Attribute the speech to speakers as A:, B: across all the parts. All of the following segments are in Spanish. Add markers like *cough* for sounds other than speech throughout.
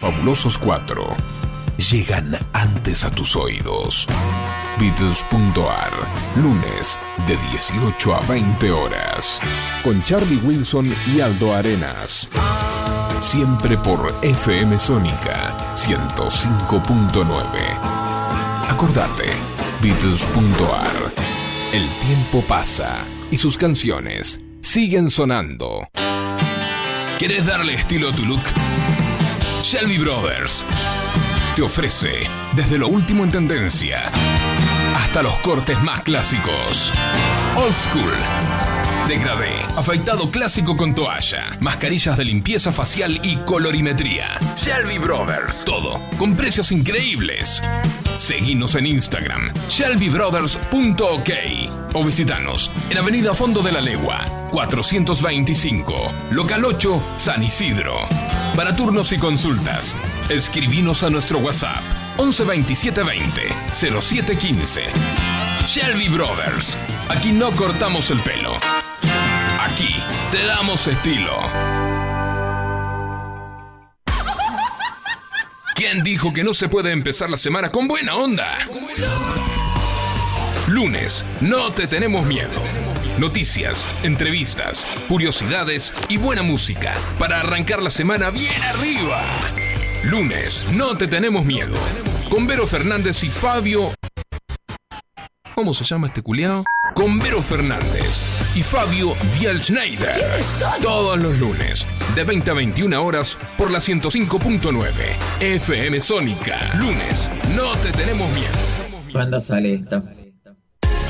A: Fabulosos 4 llegan antes a tus oídos. Beatles.ar, lunes de 18 a 20 horas. Con Charlie Wilson y Aldo Arenas. Siempre por FM Sónica 105.9. Acordate, Beatles.ar. El tiempo pasa y sus canciones siguen sonando. ¿Quieres darle estilo a tu look? Shelby Brothers te ofrece desde lo último en tendencia hasta los cortes más clásicos. Old School. Degradé, afeitado clásico con toalla, mascarillas de limpieza facial y colorimetría. Shelby Brothers. Todo con precios increíbles. Seguinos en Instagram, shelbybrothers.ok o visitanos en Avenida Fondo de la Legua, 425, Local 8, San Isidro. Para turnos y consultas, escribinos a nuestro WhatsApp 11 27 20 07 15. Shelby Brothers. Aquí no cortamos el pelo. Aquí te damos estilo. ¿Quién dijo que no se puede empezar la semana con buena onda? Lunes, no te tenemos miedo. Noticias, entrevistas, curiosidades y buena música para arrancar la semana bien arriba. Lunes, no te tenemos miedo. Con Vero Fernández y Fabio. ¿Cómo se llama este culiao? Con Vero Fernández y Fabio Dial Schneider. Todos los lunes, de 20 a 21 horas, por la 105.9 FM Sónica. Lunes, no te tenemos miedo.
B: ¿Cuándo sale esta?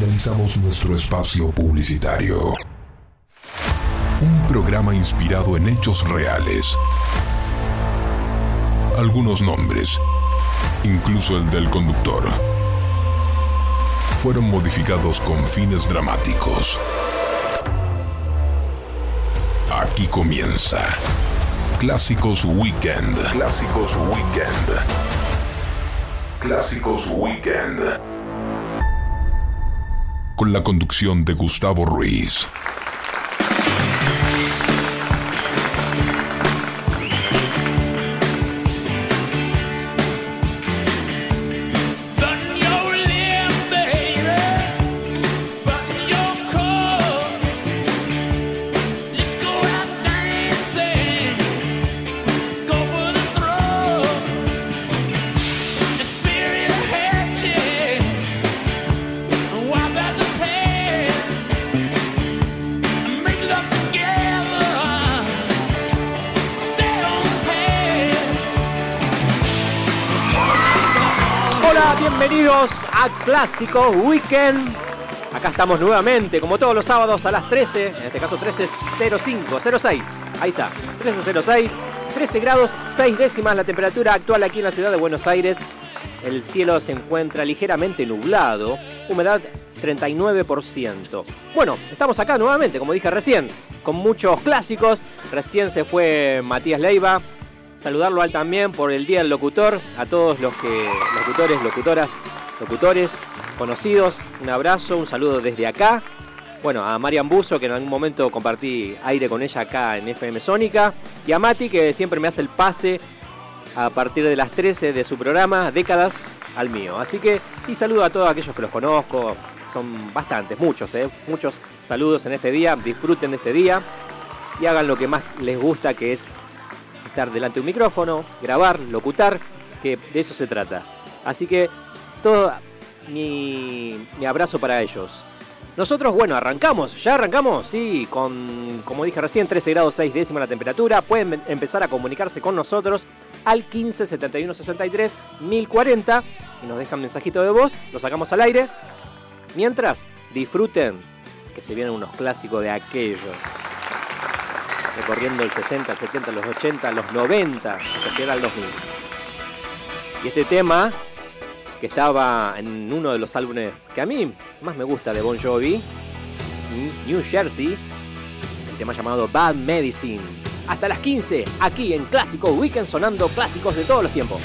A: Finalizamos nuestro espacio publicitario. Un programa inspirado en hechos reales. Algunos nombres, incluso el del conductor, fueron modificados con fines dramáticos. Aquí comienza Clásicos Weekend. Clásicos Weekend. Clásicos Weekend. Con la conducción de Gustavo Ruiz.
C: A Clásico Weekend. Acá estamos nuevamente, como todos los sábados a las 13, en este caso 13.05, 06. Ahí está, 13.06, 13 grados 6 décimas la temperatura actual aquí en la ciudad de Buenos Aires. El cielo se encuentra ligeramente nublado, humedad 39%. Bueno, estamos acá nuevamente, como dije recién, con muchos clásicos. Recién se fue Matías Leiva, saludarlo a él también por el Día del Locutor, a todos los que, locutores, locutoras, locutores, conocidos, un abrazo, un saludo desde acá. Bueno, a Marian Buzo, que en algún momento compartí aire con ella acá en FM Sónica, y a Mati, que siempre me hace el pase a partir de las 13 de su programa, décadas al mío. Así que, y saludo a todos aquellos que los conozco, son bastantes, muchos, ¿eh? muchos saludos en este día, disfruten de este día y hagan lo que más les gusta, que es estar delante de un micrófono, grabar, locutar, que de eso se trata. Así que todo mi, mi abrazo para ellos. Nosotros, bueno, arrancamos, ya arrancamos, sí, con, como dije recién, 13 grados 6 décimas la temperatura. Pueden em- empezar a comunicarse con nosotros al 15 71 63 1040 y nos dejan mensajito de voz, lo sacamos al aire. Mientras, disfruten que se vienen unos clásicos de aquellos. Recorriendo el 60, el 70, los 80, los 90, hasta llegar al 2000. Y este tema, que estaba en uno de los álbumes que a mí más me gusta de Bon Jovi, New Jersey, el tema llamado Bad Medicine. Hasta las 15, aquí en Clásico Weekend, sonando clásicos de todos los tiempos.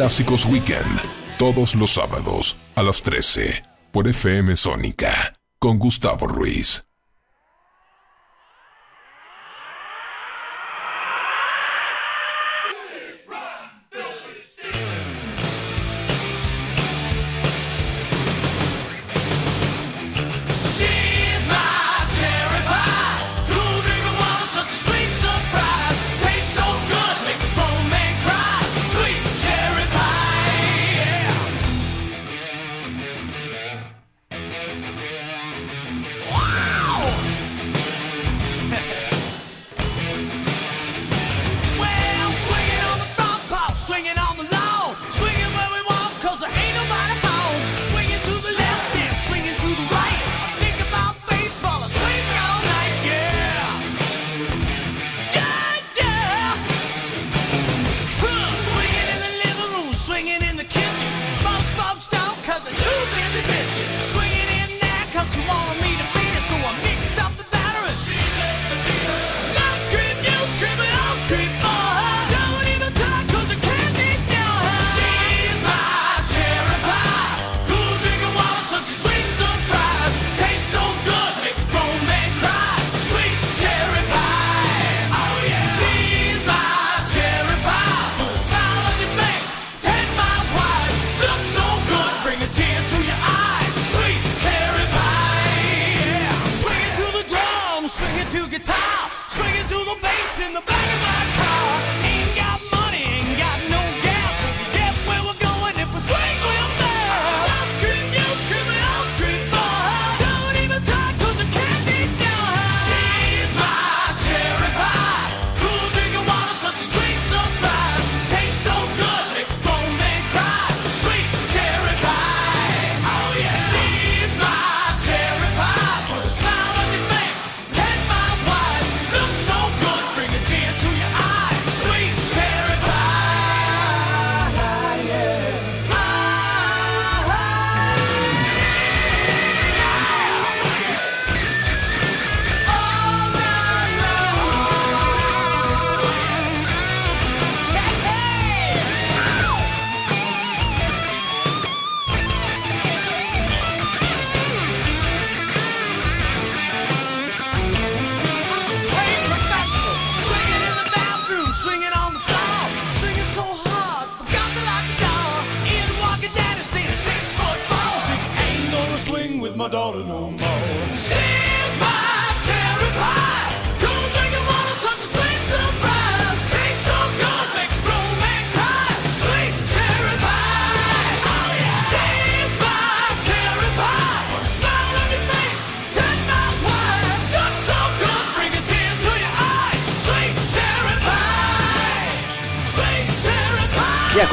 D: Clásicos Weekend, todos los sábados a las 13 por FM Sónica, con Gustavo Ruiz.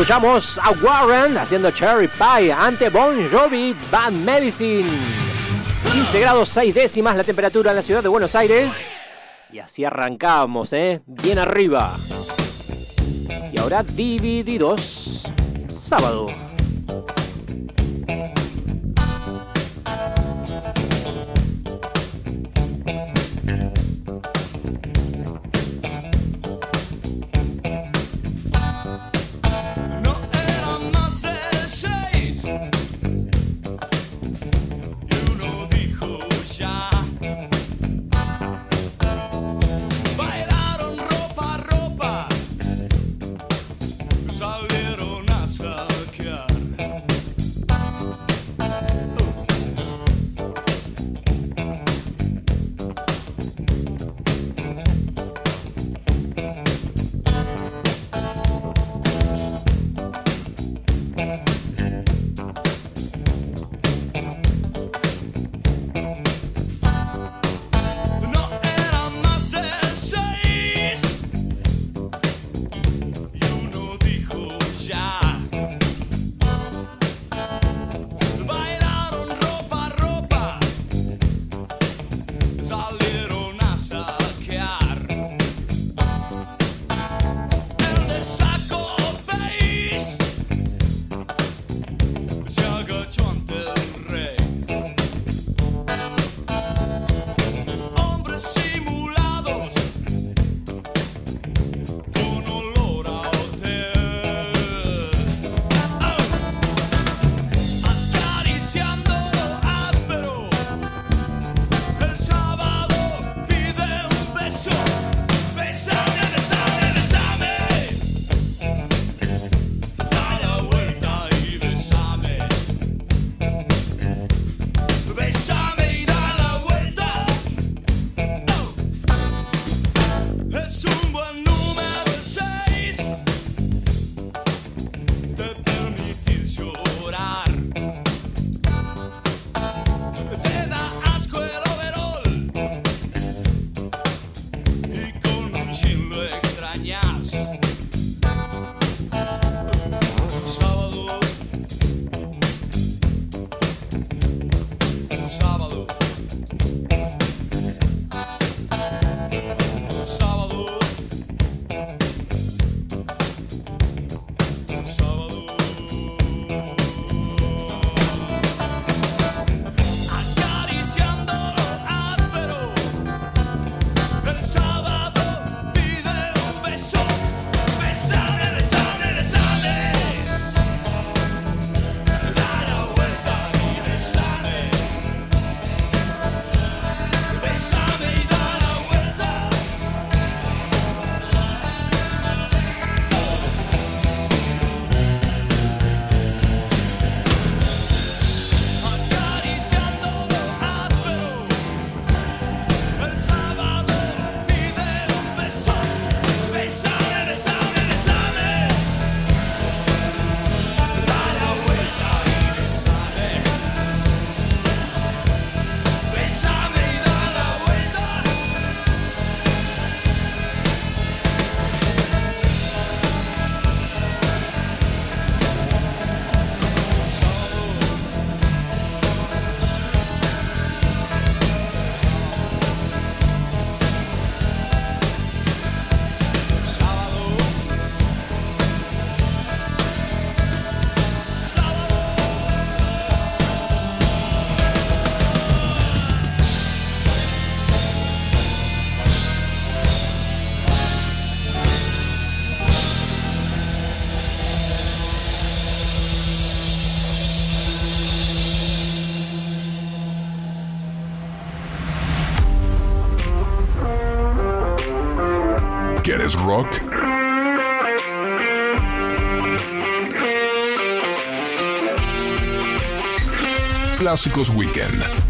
E: escuchamos a Warren haciendo Cherry Pie ante Bon Jovi Bad Medicine. 15 grados 6 décimas la temperatura en la ciudad de Buenos Aires. Y así arrancamos, ¿eh? Bien arriba. Y ahora divididos. Sábado.
F: Clásicos Weekend.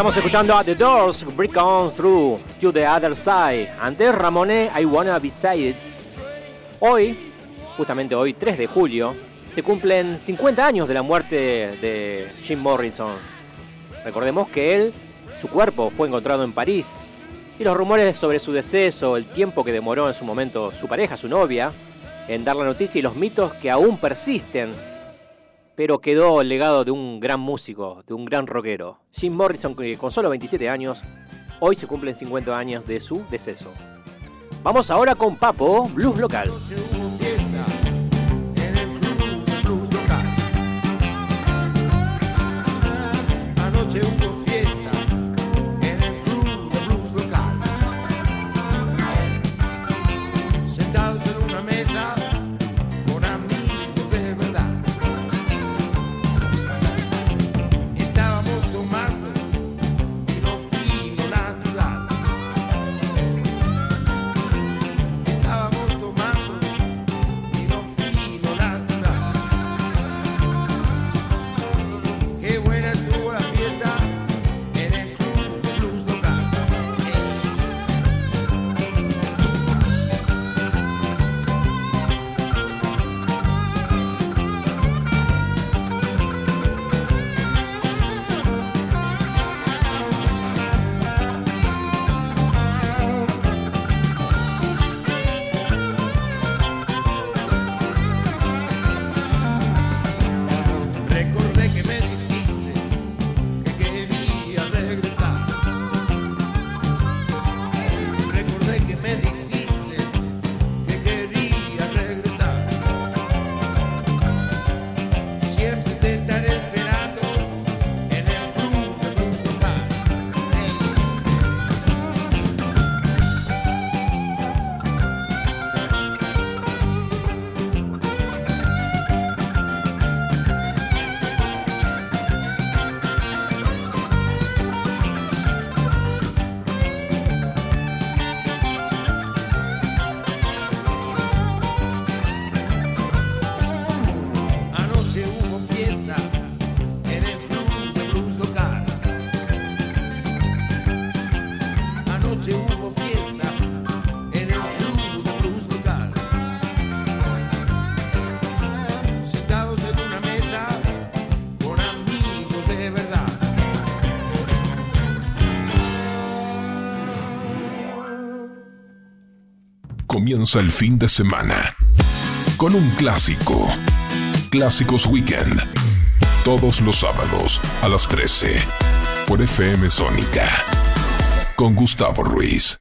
C: Estamos escuchando a The Doors, Break On Through, To The Other Side. Antes Ramoné, I Wanna Be It. Hoy, justamente hoy, 3 de julio, se cumplen 50 años de la muerte de Jim Morrison. Recordemos que él, su cuerpo fue encontrado en París. Y los rumores sobre su deceso, el tiempo que demoró en su momento su pareja, su novia,
G: en dar la noticia y los mitos que aún persisten pero quedó el legado de un gran músico, de un gran rockero. Jim Morrison, que con solo 27 años, hoy se cumplen 50 años de su deceso. Vamos ahora con Papo, Blues Local.
A: Comienza el fin de semana con un clásico. Clásicos Weekend. Todos los sábados a las 13 por FM Sónica. Con Gustavo Ruiz.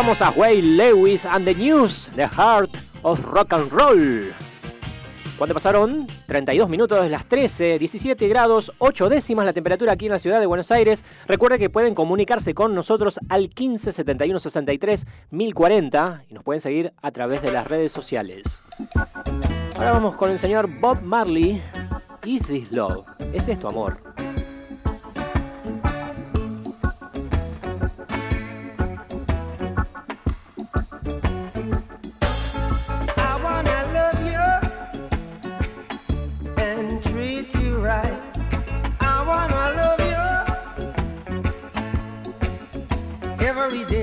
C: Escuchamos a Wayne Lewis and the News, The Heart of Rock and Roll. Cuando pasaron 32 minutos de las 13, 17 grados, 8 décimas la temperatura aquí en la ciudad de Buenos Aires. Recuerda que pueden comunicarse con nosotros al 15 71 63 1040 y nos pueden seguir a través de las redes sociales. Ahora vamos con el señor Bob Marley. Is this love? ¿Es esto amor?
H: Every day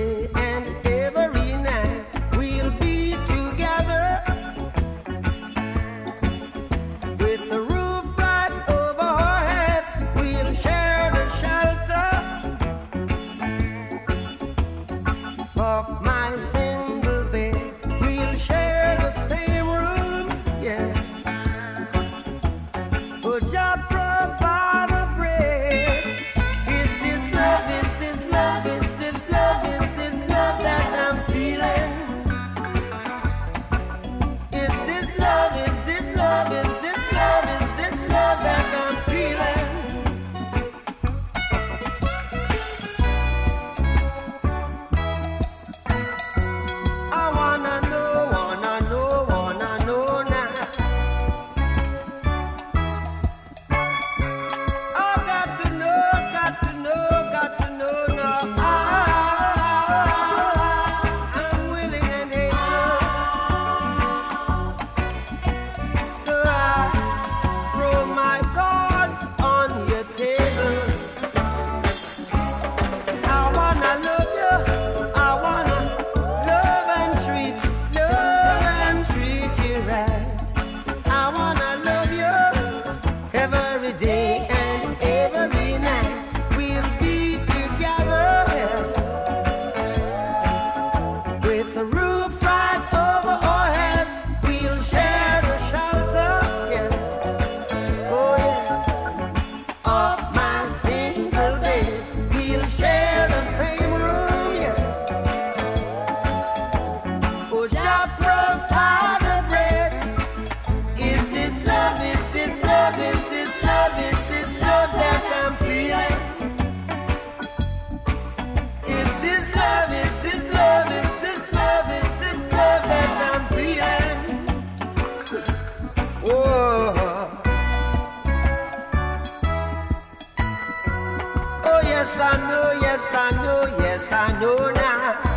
H: yes I know, yes I know, yes I know now.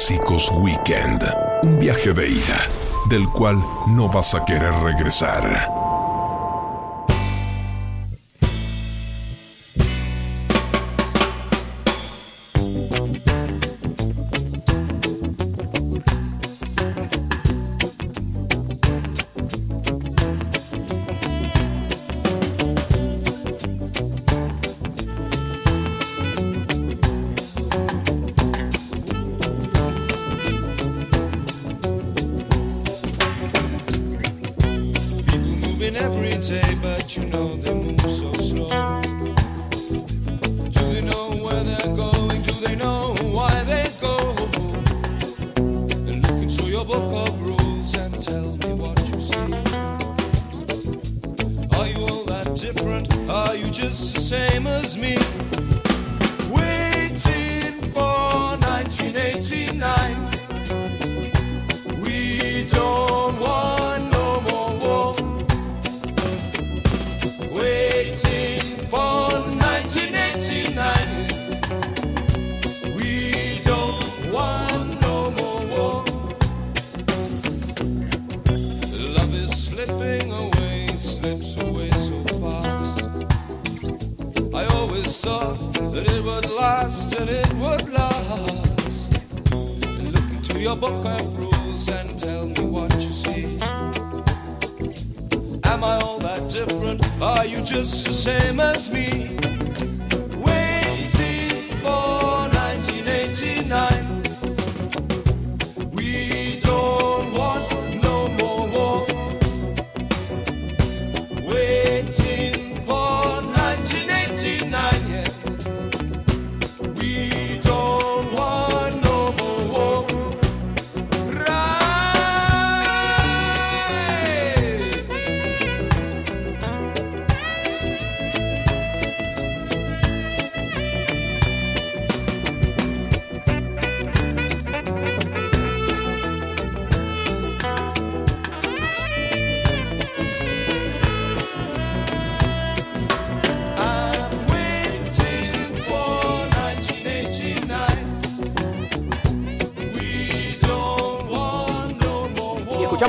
E: Clásicos Weekend. Un viaje de ida, del cual no vas a querer regresar.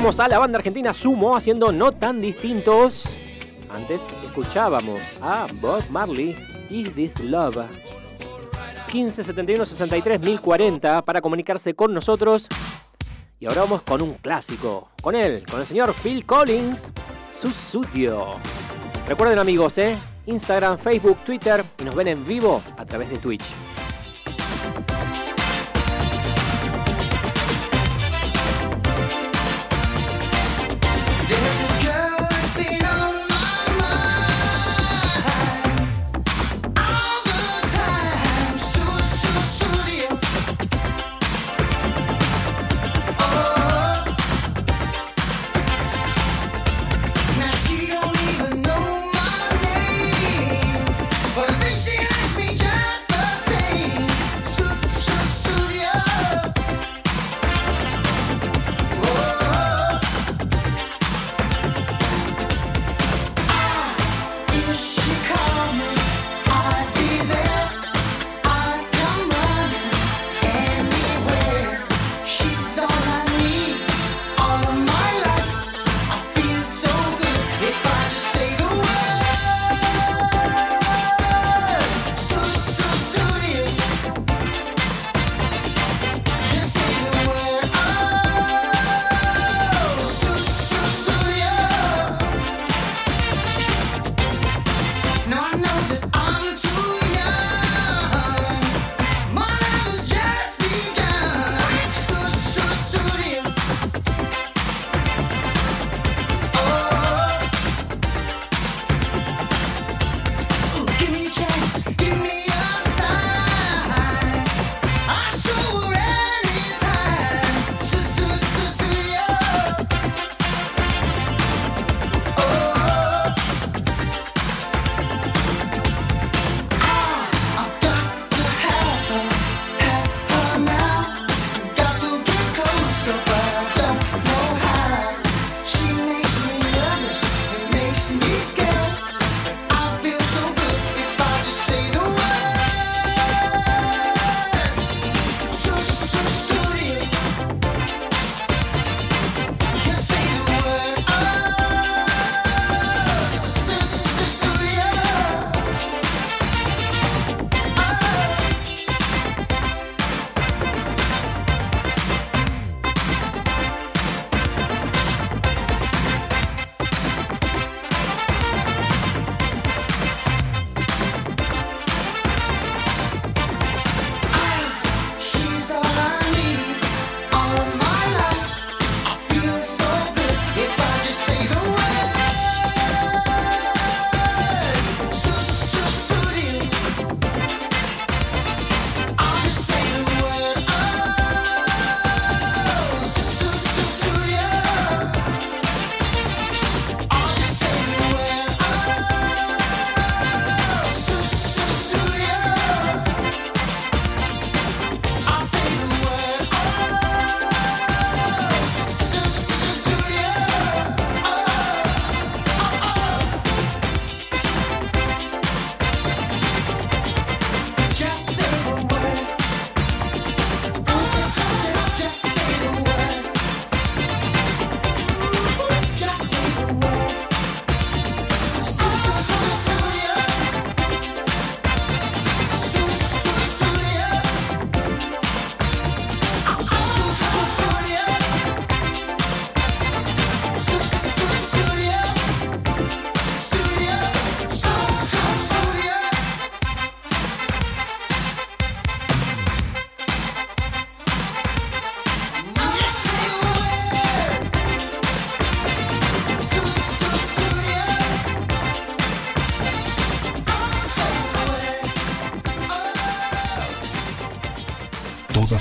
C: Escuchamos a la banda argentina Sumo haciendo no tan distintos. Antes escuchábamos a Bob Marley, Is This Love? 15 71 63 1040 para comunicarse con nosotros. Y ahora vamos con un clásico, con él, con el señor Phil Collins, su estudio. Recuerden amigos, ¿eh? Instagram, Facebook, Twitter y nos ven en vivo a través de Twitch.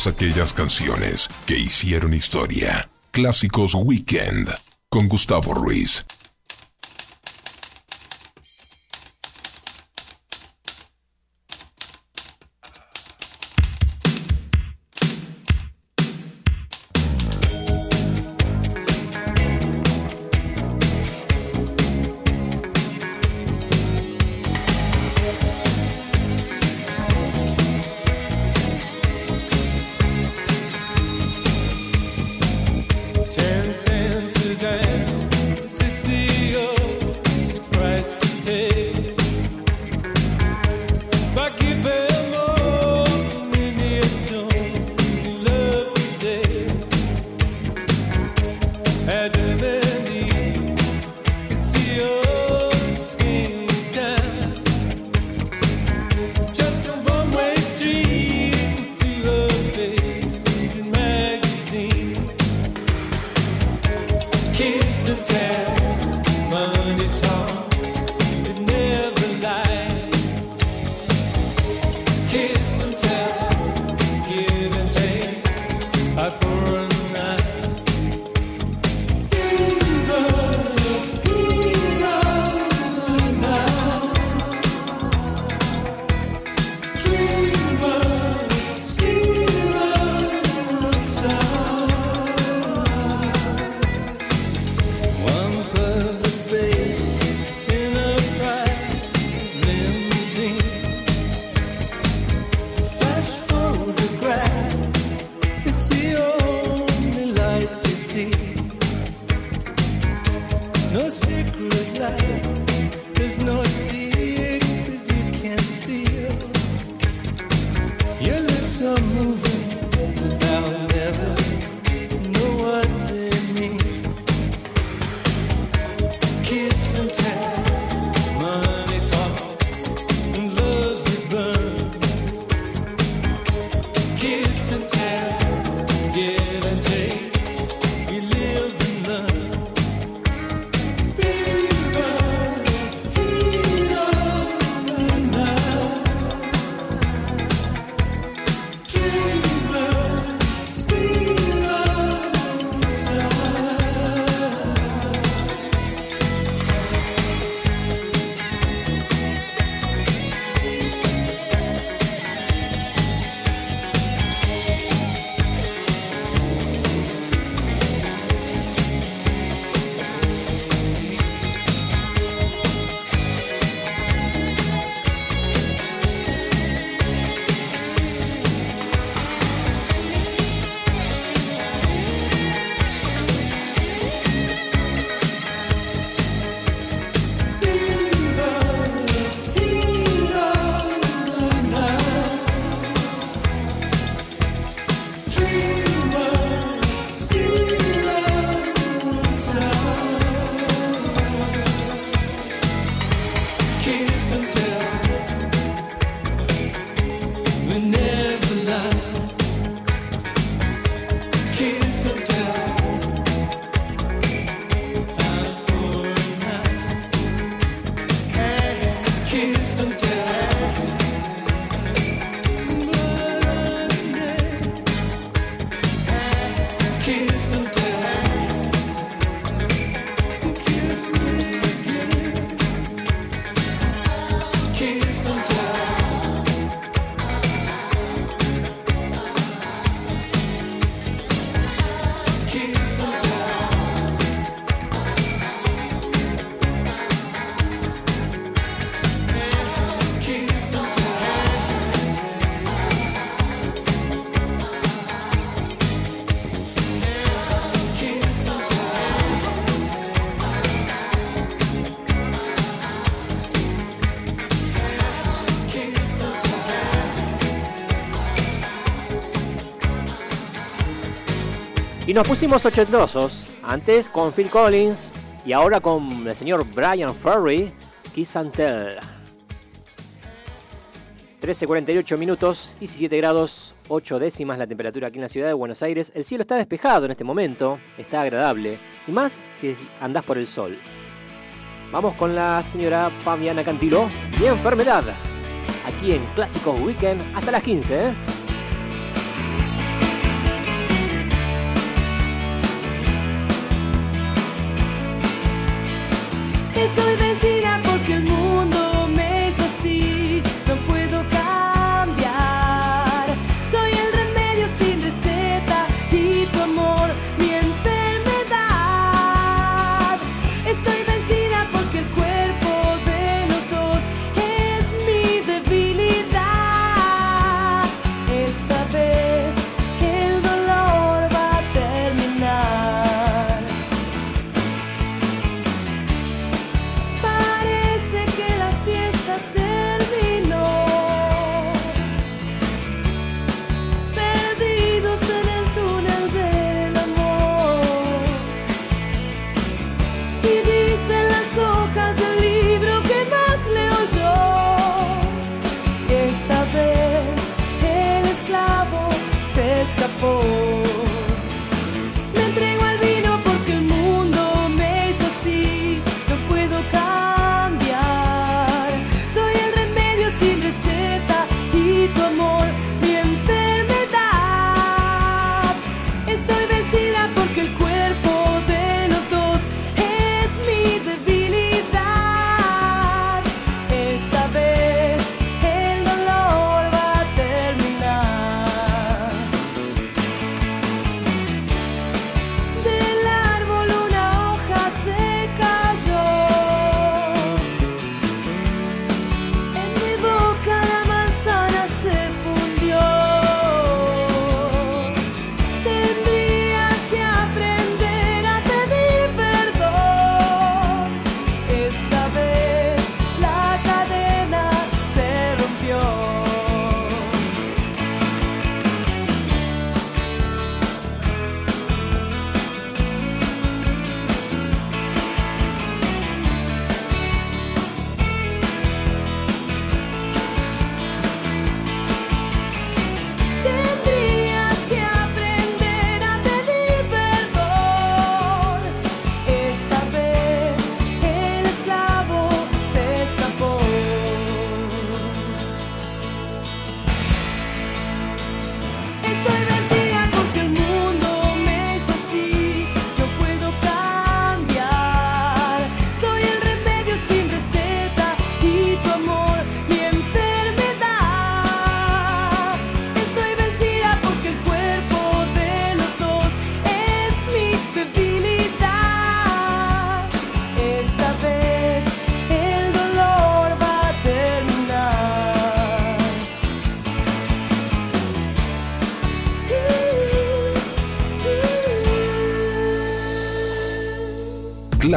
E: Aquellas canciones que hicieron historia. Clásicos Weekend con Gustavo Ruiz.
C: Y nos pusimos ochentosos. Antes con Phil Collins y ahora con el señor Brian Ferry, Kiss and Tell. 13.48 minutos, 17 grados, 8 décimas la temperatura aquí en la ciudad de Buenos Aires. El cielo está despejado en este momento, está agradable. Y más si andás por el sol. Vamos con la señora Pamiana Cantilo y enfermedad. Aquí en Clásicos Weekend hasta las 15. ¿eh?
I: Estoy vencida porque el mundo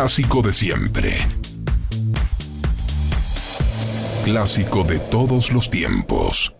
A: clásico de siempre. Clásico de todos los tiempos.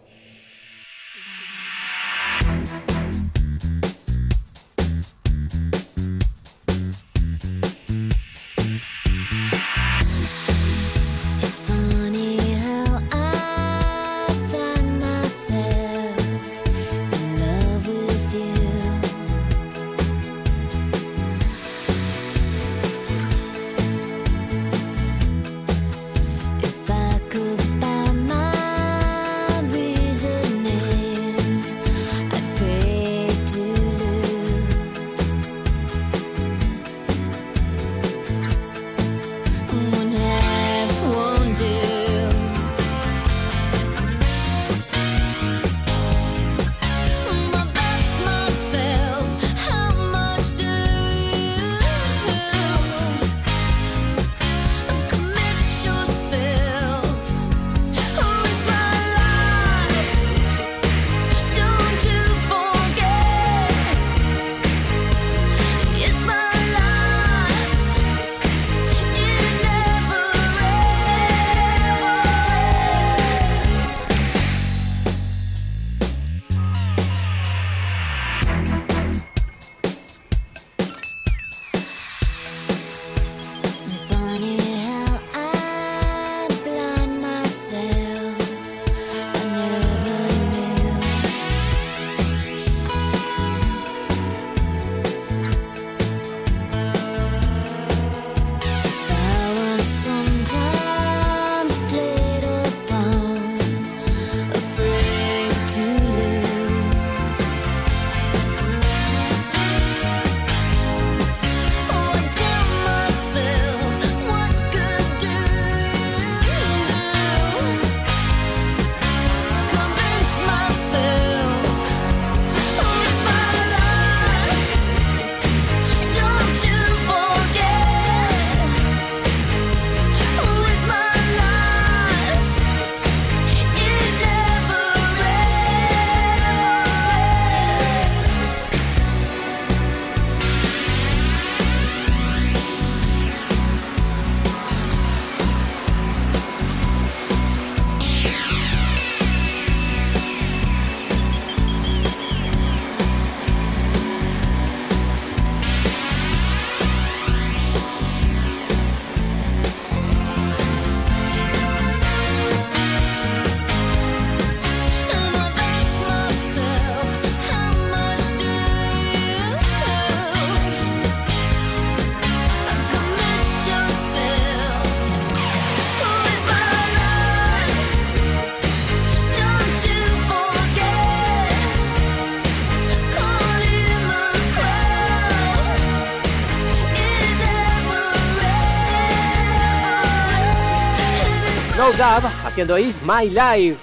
C: Haciendo Is My Life.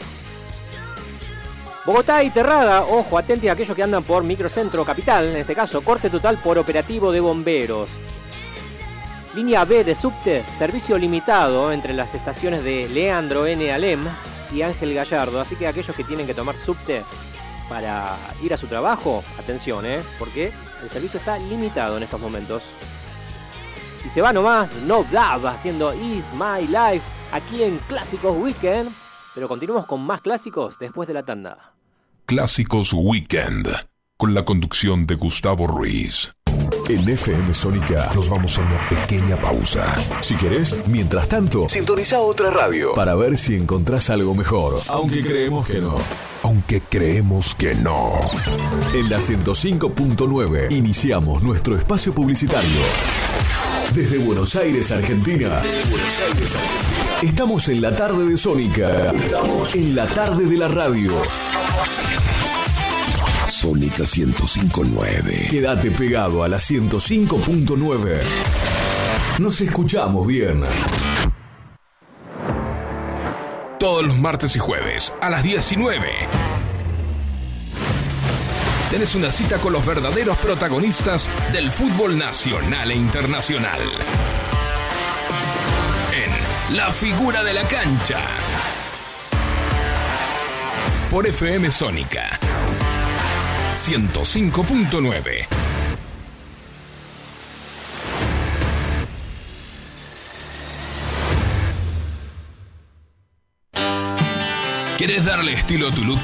C: Bogotá y Terrada, ojo, atenti a aquellos que andan por Microcentro Capital, en este caso, corte total por operativo de bomberos. Línea B de subte, servicio limitado entre las estaciones de Leandro N. Alem y Ángel Gallardo. Así que aquellos que tienen que tomar subte para ir a su trabajo, atención, ¿eh? porque el servicio está limitado en estos momentos. Y se va nomás, No Dab, haciendo Is My Life, aquí en Clásicos Weekend. Pero continuamos con más clásicos después de la tanda.
A: Clásicos Weekend, con la conducción de Gustavo Ruiz.
J: En FM Sónica nos vamos a una pequeña pausa. Si querés, mientras tanto, sintoniza otra radio para ver si encontrás algo mejor. Aunque creemos que no.
A: Aunque creemos que no.
J: En la 105.9 iniciamos nuestro espacio publicitario. Desde Buenos Aires, Argentina. Estamos en la tarde de Sónica. Estamos en la tarde de la radio.
A: Sónica 1059.
J: Quédate pegado a la 105.9. Nos escuchamos bien.
A: Todos los martes y jueves a las 19. Tenés una cita con los verdaderos protagonistas del fútbol nacional e internacional. En La figura de la cancha. Por FM Sónica 105.9. ¿Querés darle estilo a tu look?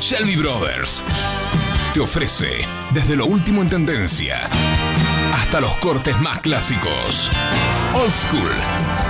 A: Shelby Brothers te ofrece desde lo último en tendencia hasta los cortes más clásicos. Old School.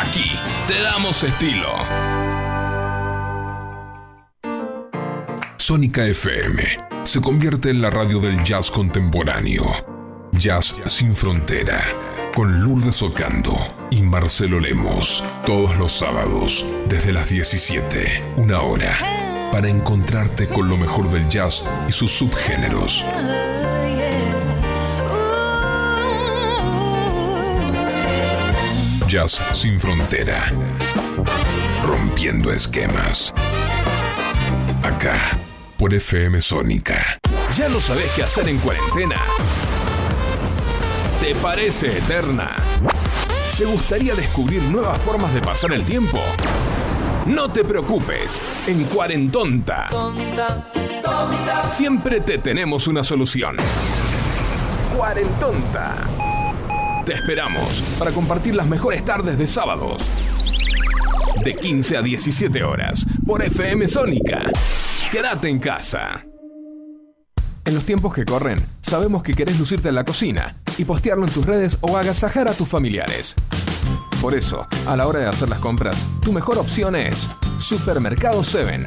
A: Aquí te damos estilo. Sónica FM se convierte en la radio del jazz contemporáneo. Jazz sin frontera. Con Lourdes Ocando y Marcelo Lemos. Todos los sábados, desde las 17, una hora. Para encontrarte con lo mejor del jazz y sus subgéneros. Jazz sin frontera. Rompiendo esquemas. Acá, por FM Sónica. ¿Ya no sabes qué hacer en cuarentena? ¿Te parece eterna? ¿Te gustaría descubrir nuevas formas de pasar el tiempo? No te preocupes, en Cuarentonta siempre te tenemos una solución. Cuarentonta. Te esperamos para compartir las mejores tardes de sábados. De 15 a 17 horas por FM Sónica. Quédate en casa. En los tiempos que corren, sabemos que querés lucirte en la cocina y postearlo en tus redes o agasajar a tus familiares. Por eso, a la hora de hacer las compras, tu mejor opción es Supermercado 7.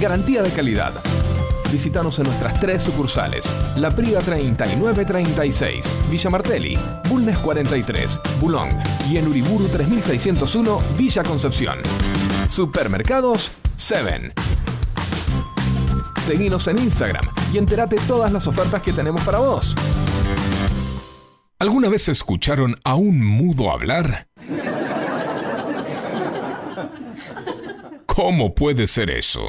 A: Garantía de calidad. Visítanos en nuestras tres sucursales: La Priva 3936, Villa Martelli, Bulnes 43, Boulogne y en Uriburu 3601, Villa Concepción. Supermercados 7. Seguinos en Instagram y entérate todas las ofertas que tenemos para vos. ¿Alguna vez escucharon a un mudo hablar? ¿Cómo puede ser eso?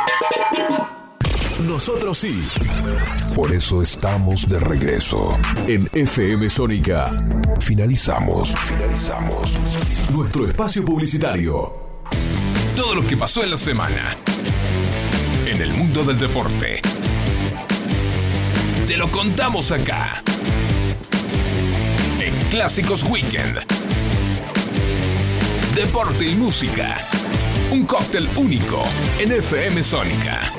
J: Nosotros sí.
A: Por eso estamos de regreso.
J: En FM Sónica,
A: Finalizamos. Finalizamos.
J: nuestro espacio publicitario.
A: Todo lo que pasó en la semana. En el mundo del deporte. Te lo contamos acá. En Clásicos Weekend. Deporte y música. Un cóctel único en FM Sónica.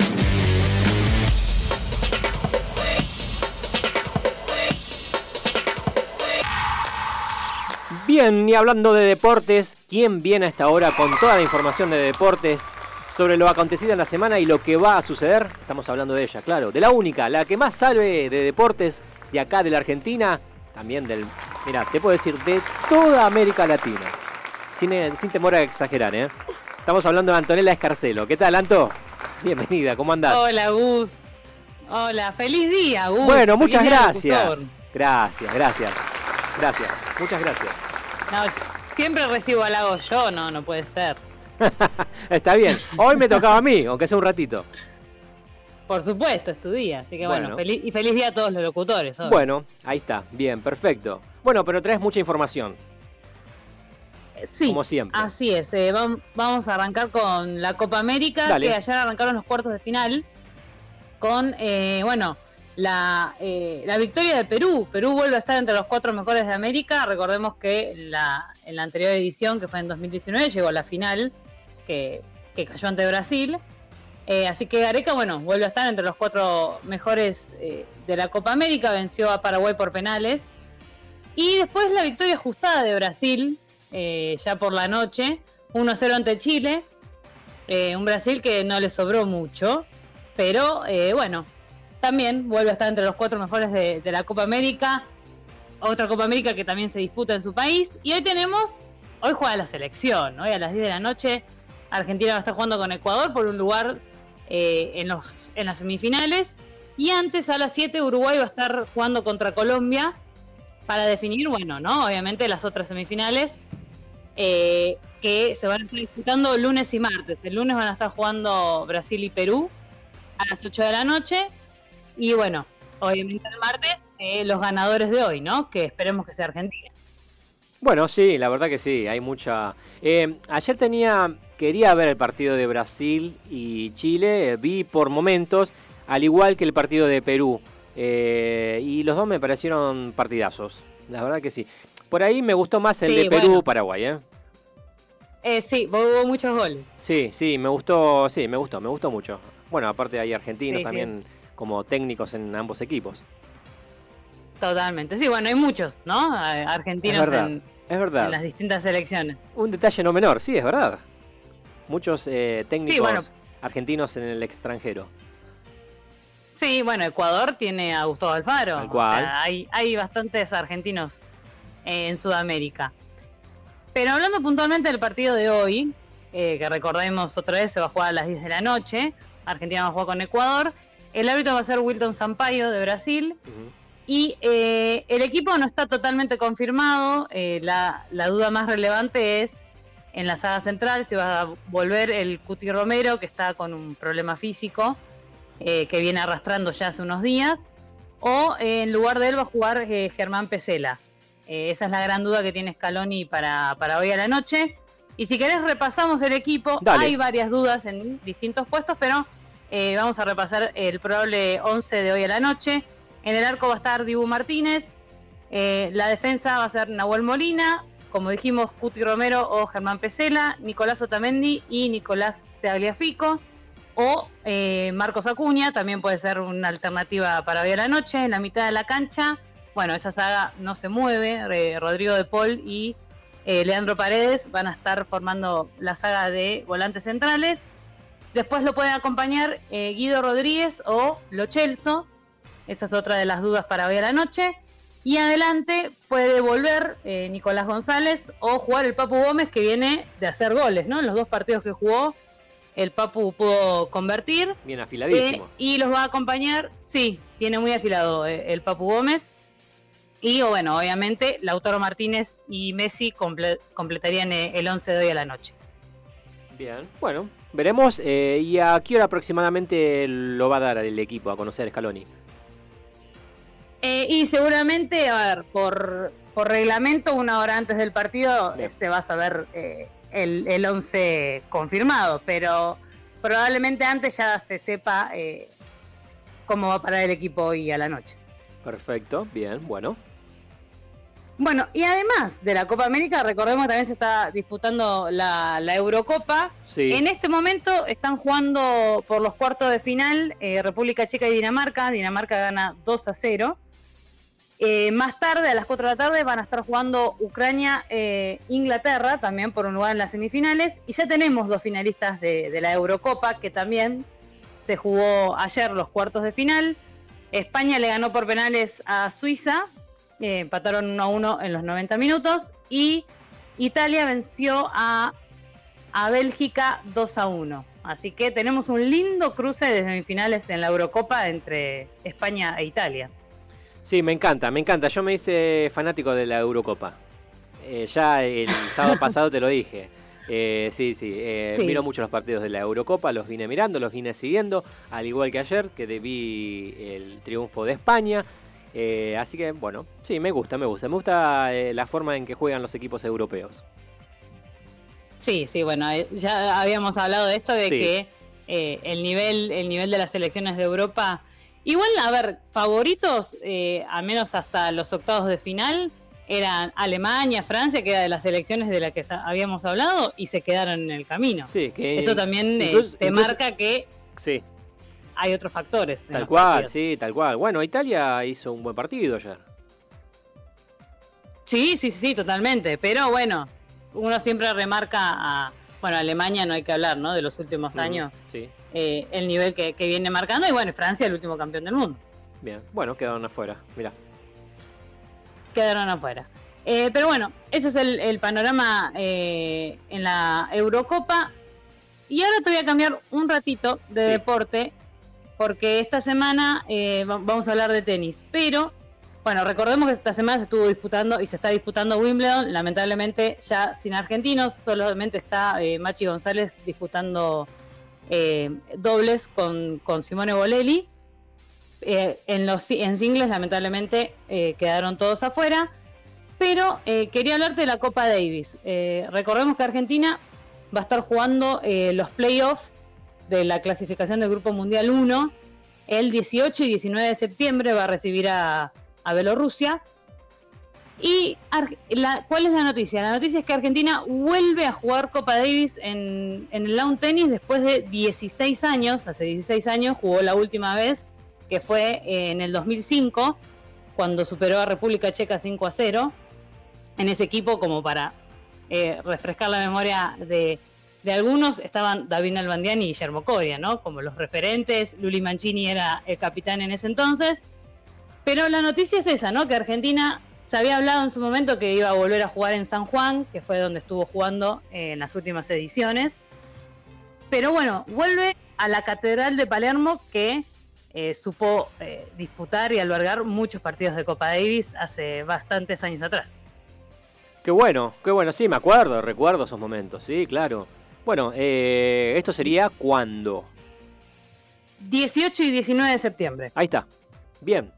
C: Bien, y hablando de deportes, ¿quién viene a esta hora con toda la información de deportes sobre lo acontecido en la semana y lo que va a suceder? Estamos hablando de ella, claro, de la única, la que más sabe de deportes de acá de la Argentina, también del, mira, te puedo decir, de toda América Latina. Sin, eh, sin temor a exagerar, ¿eh? Estamos hablando de Antonella Escarcelo. ¿Qué tal, Anto? Bienvenida, ¿cómo andás?
K: Hola, Gus. Hola, feliz día, Gus.
C: Bueno, muchas gracias. Gracias, gracias. Gracias, muchas gracias.
K: No, siempre recibo halagos yo, no, no puede ser. *laughs*
C: Está bien. Hoy me tocaba a mí, aunque sea un ratito.
K: Por supuesto, es tu día. Así que bueno,
C: Bueno.
K: feliz, y feliz día a todos los locutores. obvio.
C: Bueno, ahí está. Bien, perfecto. Bueno, pero traes mucha información.
K: sí,
C: como siempre.
K: Así es. eh, vam- vamos a arrancar con la Copa América,
C: Dale.
K: que ayer arrancaron los cuartos de final con, eh, bueno, la, eh, la victoria de Perú. Perú vuelve a estar entre los cuatro mejores de América. Recordemos que en la anterior edición, que fue en 2019, llegó a la final, que, que cayó ante Brasil. Eh, así que Areca, bueno, vuelve a estar entre los cuatro mejores eh, de la Copa América, venció a Paraguay por penales. Y después la victoria ajustada de Brasil, ya por la noche, 1-0 ante Chile. Un Brasil que no le sobró mucho, pero bueno, también vuelve a estar entre los cuatro mejores de, la Copa América. Otra Copa América que también se disputa en su país. Y hoy tenemos, hoy juega la selección, hoy a las 10 de la noche. Argentina va a estar jugando con Ecuador por un lugar eh, en, los, en las semifinales. Y antes a las 7 Uruguay va a estar jugando contra Colombia para definir, bueno, ¿no? Obviamente las otras semifinales eh, que se van a estar disputando lunes y martes. El lunes van a estar jugando Brasil y Perú a las 8 de la noche. Y bueno, obviamente el martes eh, los ganadores de hoy, ¿no? Que esperemos que sea Argentina.
C: Bueno, sí, la verdad que sí, hay mucha... Eh, ayer tenía, quería ver el partido de Brasil y Chile, eh, vi por momentos, al igual que el partido de Perú, eh, y los dos me parecieron partidazos, la verdad que sí. Por ahí me gustó más el
K: Sí,
C: de Perú
K: bueno.
C: Paraguay, ¿eh?
K: Eh, sí, hubo muchos goles.
C: Sí, sí, me gustó, sí, me gustó, me gustó mucho. Bueno, aparte hay argentinos
K: Sí, sí.
C: Como técnicos en ambos equipos.
K: Totalmente. Sí, bueno, hay muchos, ¿no? Argentinos
C: es verdad,
K: en,
C: es verdad.
K: en las distintas selecciones.
C: Un detalle no menor, sí, es verdad. Muchos eh, técnicos
K: bueno.
C: argentinos en el extranjero.
K: Sí, bueno, Ecuador tiene a Gustavo Alfaro.
C: Tal
K: o
C: cual.
K: sea, hay, hay bastantes argentinos eh, en Sudamérica. Pero hablando puntualmente del partido de hoy, eh, que recordemos otra vez, se va a jugar a las 10 de la noche. Argentina va a jugar con Ecuador. El árbitro va a ser Wilton Sampaio de Brasil. Y eh, el equipo no está totalmente confirmado. eh, la, la duda más relevante es en la saga central si va a volver el Cuti Romero, que está con un problema físico eh, que viene arrastrando ya hace unos días, o en lugar de él va a jugar Germán Pesela. Esa es la gran duda que tiene Scaloni para, para hoy a la noche. Y si querés repasamos el equipo,
C: Dale.
K: hay varias dudas en distintos puestos, pero eh, vamos a repasar el probable 11 de hoy a la noche. En el arco va a estar Dibu Martínez, eh, la defensa va a ser Nahuel Molina, como dijimos, Cuti Romero o Germán Pesela, Nicolás Otamendi y Nicolás Tagliafico o eh, Marcos Acuña, también puede ser una alternativa para hoy a la noche. En la mitad de la cancha, bueno, esa saga no se mueve. Rodrigo de Paul y Leandro Paredes van a estar formando la saga de volantes centrales. Después lo pueden acompañar eh, Guido Rodríguez o Lo Celso. Esa es otra de las dudas para hoy a la noche. Y adelante puede volver eh, Nicolás González o jugar el Papu Gómez que viene de hacer goles, ¿no? En los dos partidos que jugó, el Papu pudo convertir.
C: Bien afiladísimo.
K: Eh, y los va a acompañar, sí, tiene muy afilado eh, el Papu Gómez. Y o bueno, obviamente Lautaro Martínez y Messi comple- completarían el 11 de hoy a la noche.
C: Bien, bueno, veremos. eh, ¿Y a qué hora aproximadamente lo va a dar el equipo a conocer Scaloni?
K: Eh, y seguramente, a ver, por, por reglamento, una hora antes del partido
C: Bien.
K: se va a saber eh, el, el 11 confirmado, pero probablemente antes ya se sepa cómo va a parar el equipo hoy a la noche.
C: Perfecto, bien, bueno.
K: Bueno, y además de la Copa América, recordemos que también se está disputando la, la Eurocopa.
C: Sí.
K: En este momento están jugando por los cuartos de final eh, República Checa y Dinamarca. Dinamarca gana 2 a 0. Eh, más tarde, a las 4 de la tarde, van a estar jugando Ucrania e Inglaterra, también por un lugar en las semifinales. Y ya tenemos dos finalistas de, de la Eurocopa, que también se jugó ayer los cuartos de final. España le ganó por penales a Suiza, eh, empataron 1 a 1 en los 90 minutos. Y Italia venció a, a Bélgica 2 a 1. Así que tenemos un lindo cruce de semifinales en la Eurocopa entre España e Italia.
C: Sí, me encanta, me encanta. Yo me hice fanático de la Eurocopa. Eh, ya el *laughs* sábado pasado te lo dije. Eh, sí, sí, eh,
K: Sí.
C: miro mucho los partidos de la Eurocopa, los vine mirando, los vine siguiendo, al igual que ayer, que vi el triunfo de España. Eh, así que, bueno, sí, me gusta, me gusta. Me gusta eh, la forma en que juegan los equipos europeos.
K: Sí, sí, bueno, eh, ya habíamos hablado de esto, de
C: Sí.
K: que eh, el, nivel, el nivel de las selecciones de Europa, igual, a ver, favoritos, eh, al menos hasta los octavos de final, eran Alemania, Francia, que era de las selecciones de las que habíamos hablado, y se quedaron en el camino.
C: Sí, que
K: Eso también
C: incluso-
K: te
C: incluso-
K: marca que
C: Sí,
K: hay otros factores.
C: tal cual,
K: partidos.
C: sí, tal cual. Bueno, Italia hizo un buen partido ayer.
K: Sí, sí, sí, totalmente. Pero bueno, uno siempre remarca a. Bueno, Alemania no hay que hablar, ¿no? De los últimos
C: Mm,
K: años,
C: Sí,
K: eh, el nivel que, que viene marcando. Y bueno, Francia, el último campeón del mundo.
C: bien. Bueno, quedaron afuera. Mira.
K: Quedaron afuera. Eh, pero bueno, ese es el, el panorama eh, en la Eurocopa. Y ahora te voy a cambiar un ratito de deporte, porque esta semana eh, va- vamos a hablar de tenis. Pero, bueno, recordemos que esta semana se estuvo disputando y se está disputando Wimbledon, lamentablemente ya sin argentinos, solamente está eh, Machi González disputando eh, dobles con, con Simone Bolelli. Eh, en los en singles, lamentablemente, quedaron todos afuera. Pero quería hablarte de la Copa Davis. Recordemos que Argentina va a estar jugando los playoffs de la clasificación del Grupo Mundial 1 el 18 y 19 de septiembre. Va a recibir a, a Bielorrusia. ¿Y la, cuál es la noticia? La noticia es que Argentina vuelve a jugar Copa Davis en, en el lawn tennis después de 16 años. Hace 16 años jugó la última vez, que fue eh, en el 2005, cuando superó a República Checa 5 a 0. En ese equipo, como para eh, refrescar la memoria de, de algunos, estaban David Nalbandian y Guillermo Coria, ¿no? Como los referentes. Luli Mancini era el capitán en ese entonces. Pero la noticia es esa, ¿no? Que Argentina se había hablado en su momento que iba a volver a jugar en San Juan, que fue donde estuvo jugando eh, en las últimas ediciones. Pero bueno, vuelve a la Catedral de Palermo que eh, supo eh, disputar y albergar muchos partidos de Copa Davis hace bastantes años atrás.
C: Qué bueno, qué bueno, sí, me acuerdo, recuerdo esos momentos, sí, claro. Bueno, eh, esto sería cuando.
K: 18 y 19 de septiembre.
C: Ahí está. Bien,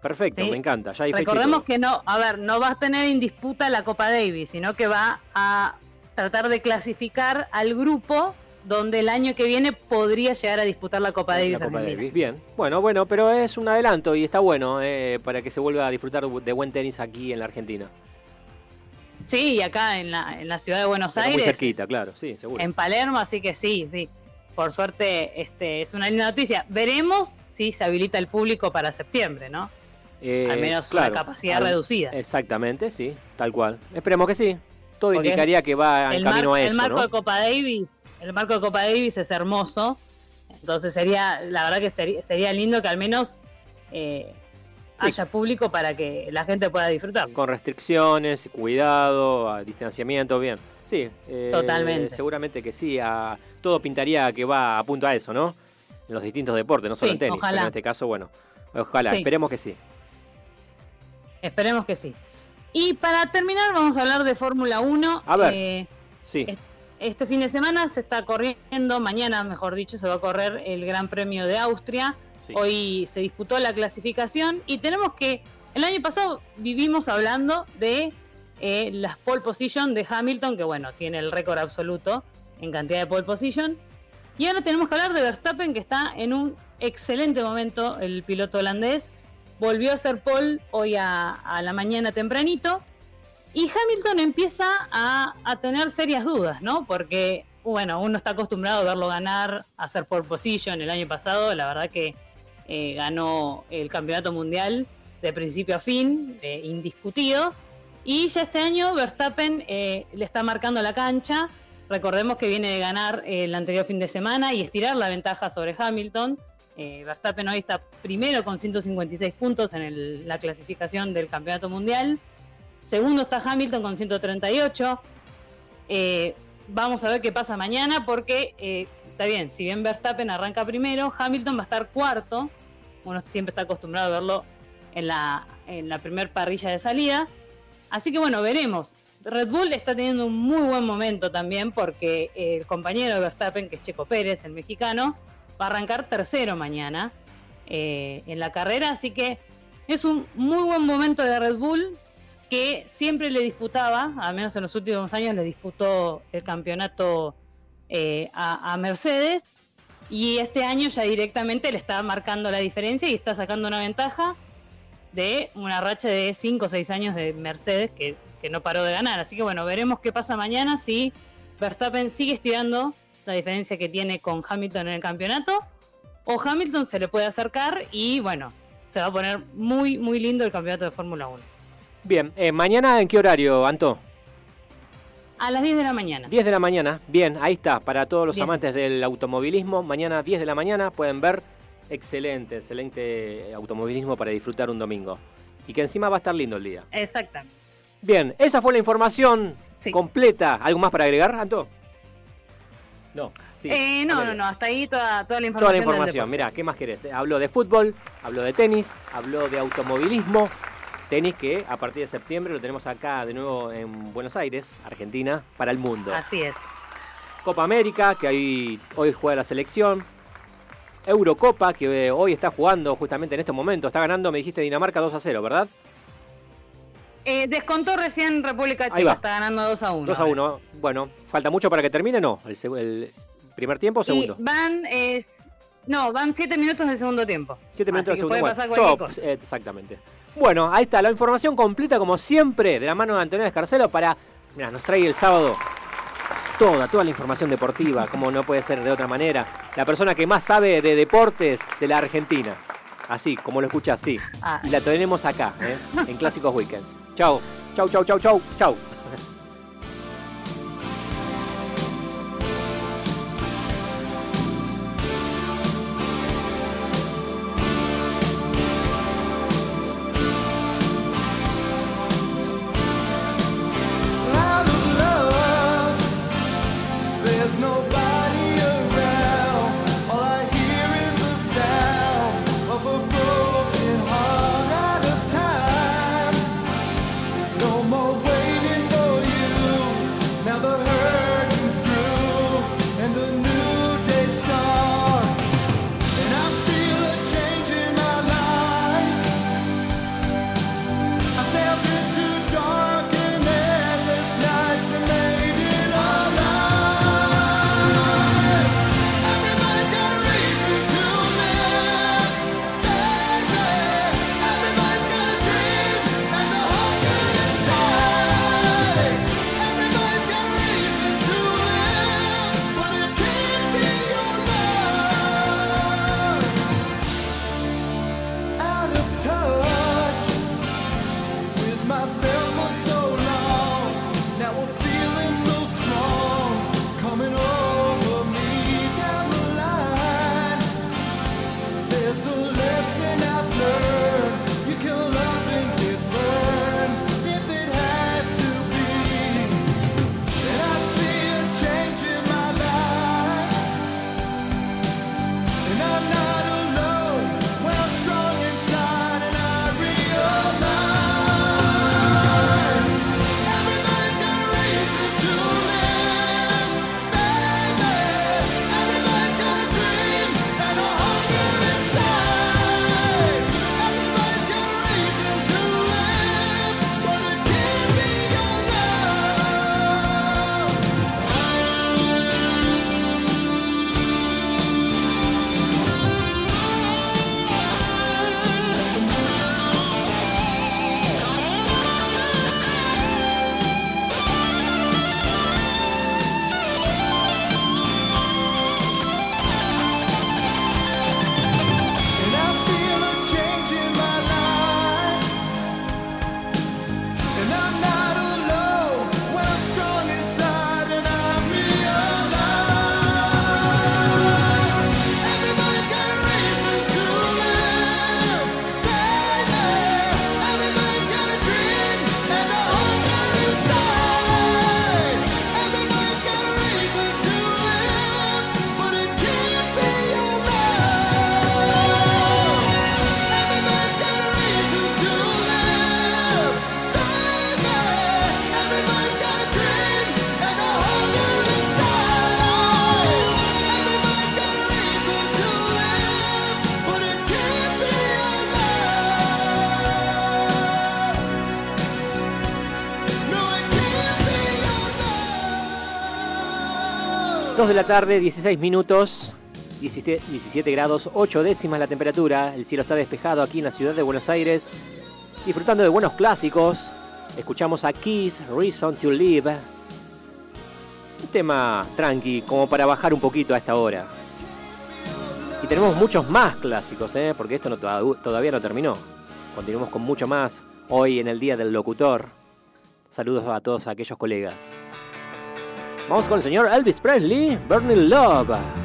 C: perfecto,
K: Sí.
C: me encanta. Ya hay
K: Recordemos que no, a ver, no va a tener en disputa la Copa Davis, sino que va a tratar de clasificar al grupo donde el año que viene podría llegar a disputar la Copa Davis.
C: La Copa. Davis, bien. Bueno, bueno, pero es un adelanto y está bueno eh, para que se vuelva a disfrutar de buen tenis aquí en la Argentina.
K: Sí, y acá en la, en la ciudad de Buenos
C: Pero
K: Aires.
C: Muy cerquita, claro, sí, seguro.
K: en Palermo, así que sí, sí. Por suerte, este es una linda noticia. Veremos si se habilita el público para septiembre, ¿no?
C: Eh,
K: al menos una capacidad reducida.
C: Exactamente, sí, tal cual. Esperemos que sí. Todo
K: Porque
C: indicaría que va en
K: el,
C: camino
K: mar-
C: a
K: el
C: eso,
K: marco
C: ¿no?
K: de Copa Davis, el marco de Copa Davis es hermoso. Entonces sería, la verdad que sería lindo que al menos eh, haya público para que la gente pueda disfrutar.
C: Con restricciones, cuidado, distanciamiento, bien. Sí, eh,
K: Totalmente.
C: Seguramente que sí, a- todo pintaría que va a punto a eso, ¿no? En los distintos deportes, no solo
K: Sí,
C: en tenis.
K: ojalá.
C: pero en este caso, bueno, ojalá,
K: Sí.
C: esperemos que sí.
K: Esperemos que sí. Y para terminar, vamos a hablar de Fórmula 1.
C: A ver.
K: Eh,
C: Sí.
K: Este fin de semana se está corriendo, mañana mejor dicho, se va a correr el Gran Premio de Austria. Hoy se disputó la clasificación y tenemos que, el año pasado vivimos hablando de eh, las pole position de Hamilton, que bueno, tiene el récord absoluto en cantidad de pole position. Y ahora tenemos que hablar de Verstappen, que está en un excelente momento, el piloto holandés. Volvió a ser pole hoy a, a la mañana tempranito. Y Hamilton empieza a, a tener serias dudas, ¿no? Porque, bueno, uno está acostumbrado a verlo ganar, a hacer pole position el año pasado. La verdad que eh, ganó el campeonato mundial de principio a fin, indiscutido. Y ya este año Verstappen eh, le está marcando la cancha. Recordemos que viene de ganar eh, el anterior fin de semana y estirar la ventaja sobre Hamilton. Verstappen hoy está primero con 156 puntos en la clasificación del campeonato mundial. Segundo está Hamilton con 138. Eh, vamos a ver qué pasa mañana porque está bien, si bien Verstappen arranca primero, Hamilton va a estar cuarto. Uno siempre está acostumbrado a verlo en la, en la primer parrilla de salida. Así que bueno, veremos. Red Bull está teniendo un muy buen momento también porque el compañero de Verstappen, que es Checo Pérez, el mexicano, va a arrancar tercero mañana eh, en la carrera. Así que es un muy buen momento de Red Bull que siempre le disputaba, al menos en los últimos años, le disputó el campeonato eh, a, Mercedes. Y este año ya directamente le está marcando la diferencia y está sacando una ventaja de una racha de 5 o 6 años de Mercedes que, que no paró de ganar. Así que bueno, veremos qué pasa mañana si Verstappen sigue estirando la diferencia que tiene con Hamilton en el campeonato o Hamilton se le puede acercar y bueno, se va a poner muy, muy lindo el campeonato de Fórmula 1.
C: Bien, eh, mañana en qué horario, Anto?
K: A las 10 de la mañana.
C: 10 de la mañana. Bien, ahí está. Para todos los
K: Bien.
C: amantes del automovilismo, mañana 10 de la mañana pueden ver excelente, excelente automovilismo para disfrutar un domingo. Y que encima va a estar lindo el día.
K: Exactamente.
C: Bien, esa fue la información completa. ¿Algo más para agregar, Anto? No. Sí,
K: Eh, no, no, no, hasta ahí toda, toda la información.
C: Toda la información. Mirá, ¿qué más querés? Habló de fútbol, habló de tenis, habló de automovilismo. Tenis que a partir de septiembre lo tenemos acá de nuevo en Buenos Aires, Argentina, para el mundo.
K: Así es.
C: Copa América, que hoy, hoy juega la selección. Eurocopa, que eh, hoy está jugando justamente en este momento. Está ganando, me dijiste, Dinamarca 2 a 0, ¿verdad?
K: Eh, descontó recién República
C: Ahí
K: Checa, está ganando 2 a 1.
C: 2 a 1. Bueno, ¿falta mucho para que termine? No. ¿El, el primer tiempo o segundo?
K: Y van, es, no, van 7 minutos del segundo tiempo.
C: 7 minutos
K: Así
C: del
K: que
C: segundo.
K: puede
C: Bueno,
K: pasar cualquier cosa.
C: eh, exactamente. Bueno, ahí está la información completa, como siempre, de la mano de Antonio Escarcelo para. Mira, nos trae el sábado toda, toda la información deportiva, como no puede ser de otra manera. La persona que más sabe de deportes de la Argentina. Así, como lo escuchas, sí.
K: Ah.
C: Y la tenemos acá, ¿eh? en Clásicos Weekend. Chau, chau, chau, chau, chau, chau. 2 de la tarde, 16 minutos, 17, 17, grados, 8 décimas la temperatura. El cielo está despejado aquí en la ciudad de Buenos Aires. Disfrutando de buenos clásicos. Escuchamos a Kiss, Reason to Live. Un tema tranqui, como para bajar un poquito a esta hora. Y tenemos muchos más clásicos, ¿eh? porque esto todavía no terminó. Continuamos con mucho más hoy en el Día del Locutor. Saludos a todos aquellos colegas. Vamos con el señor Elvis Presley, Burning Love.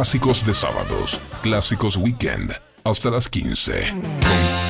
A: Clásicos de sábados, clásicos weekend, hasta las 15.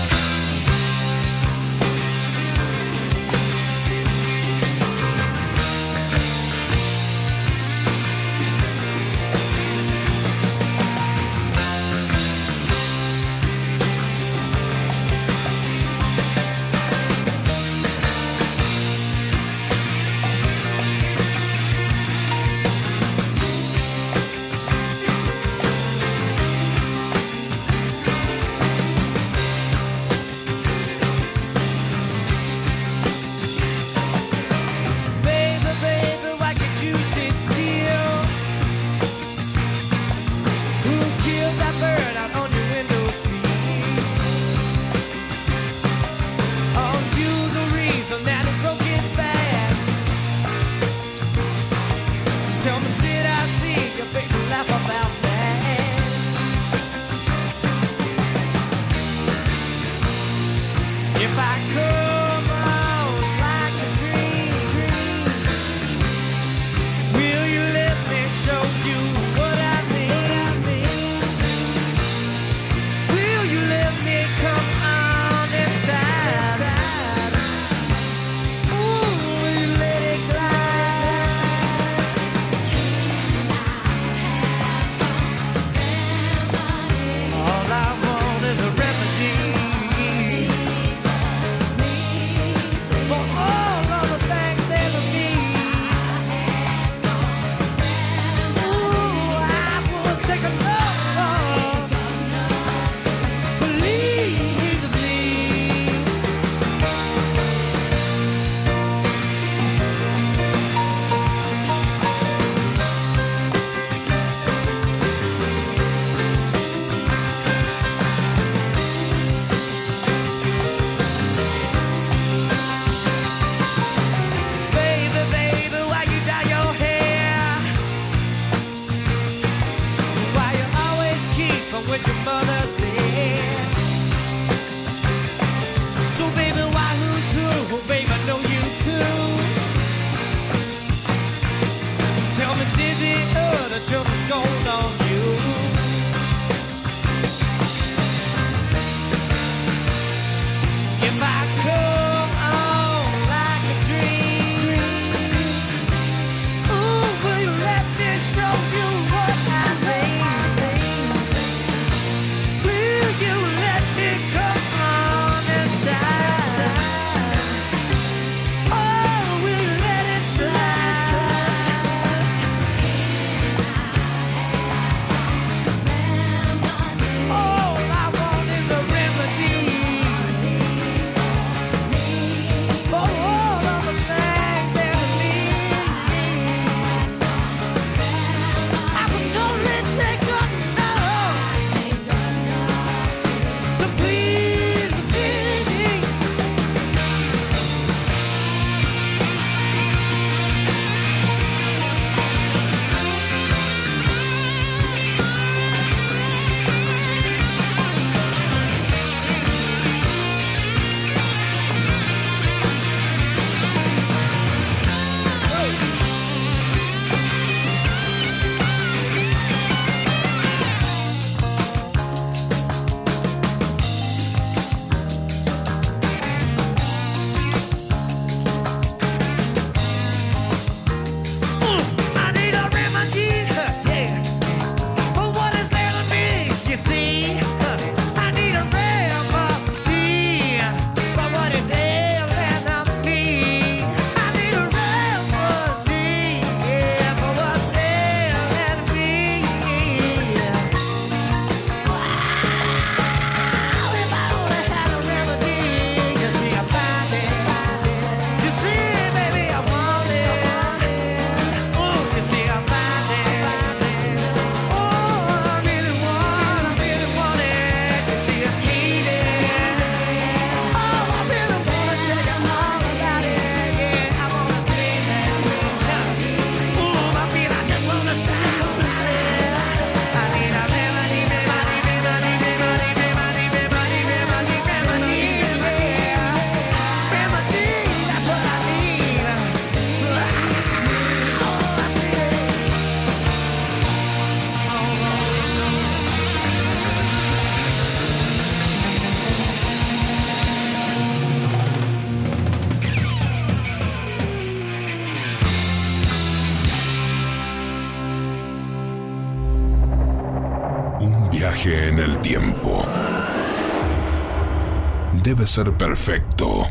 G: ser perfecto,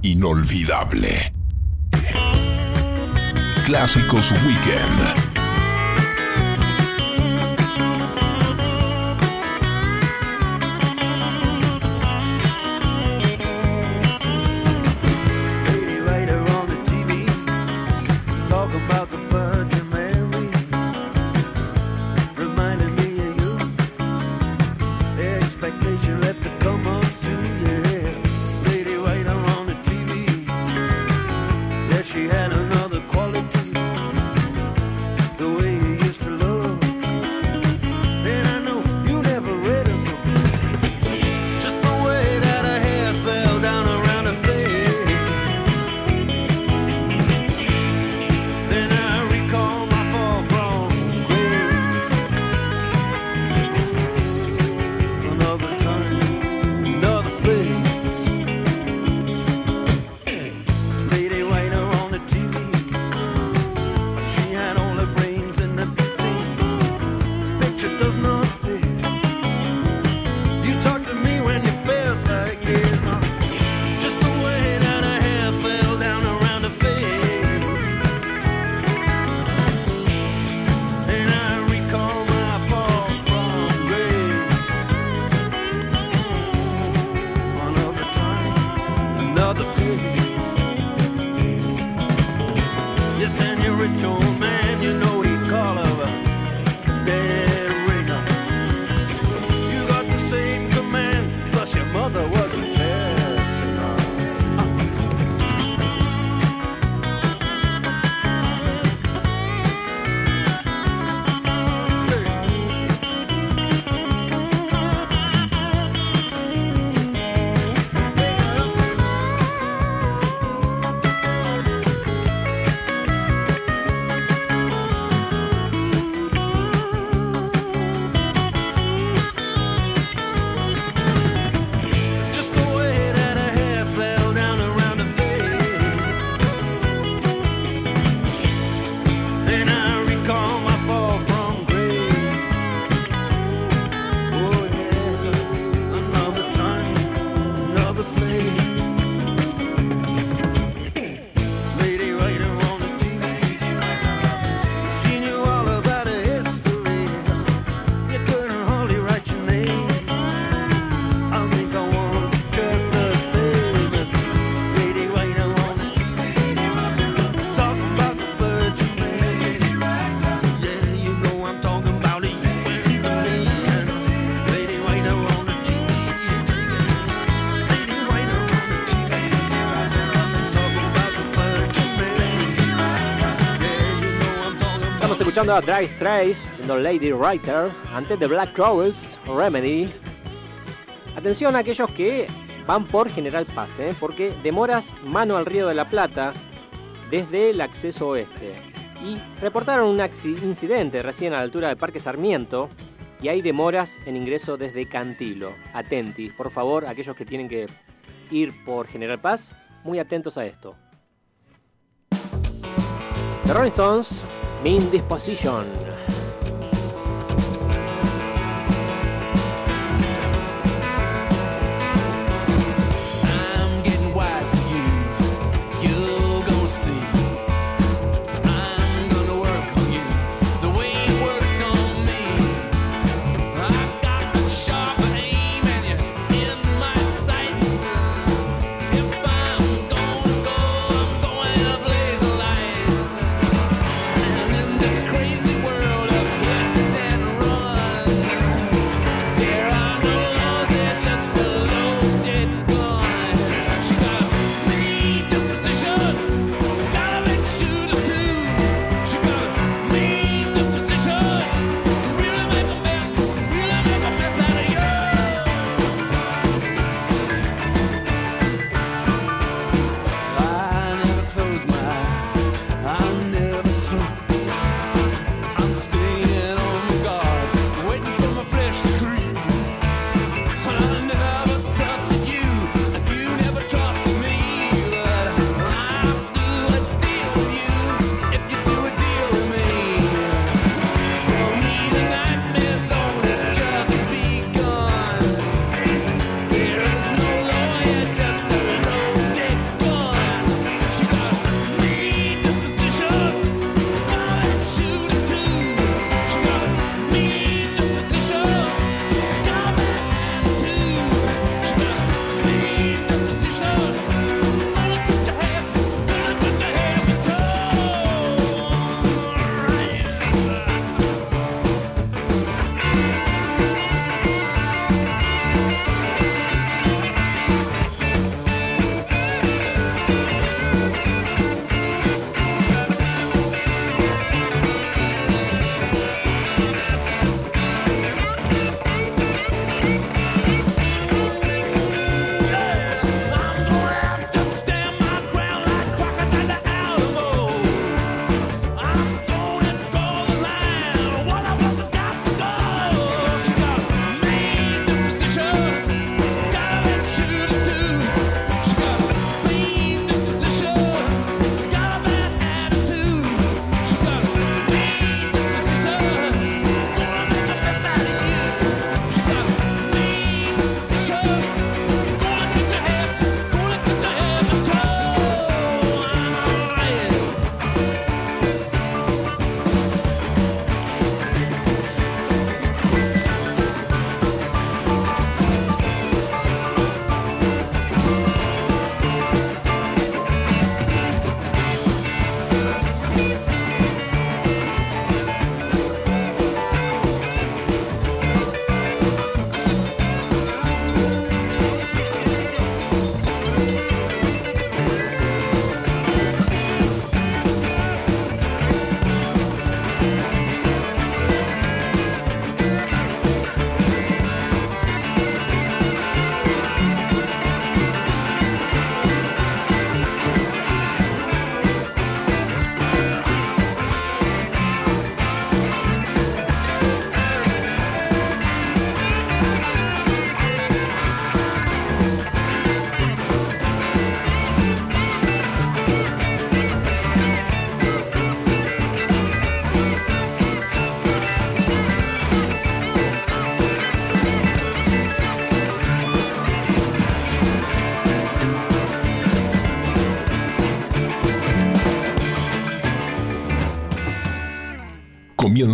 G: inolvidable. Clásicos Weekend.
C: escuchando a Dry Strays siendo Lady Writer, antes de Black Crowes, Remedy. Atención a aquellos que van por General Paz, ¿eh? porque demoras mano al Río de la Plata desde el acceso oeste. Y reportaron un incidente recién a la altura de Parque Sarmiento y hay demoras en ingreso desde Cantilo. Atentis, por favor, aquellos que tienen que ir por General Paz, muy atentos a esto. The Rolling Stones Main Disposition.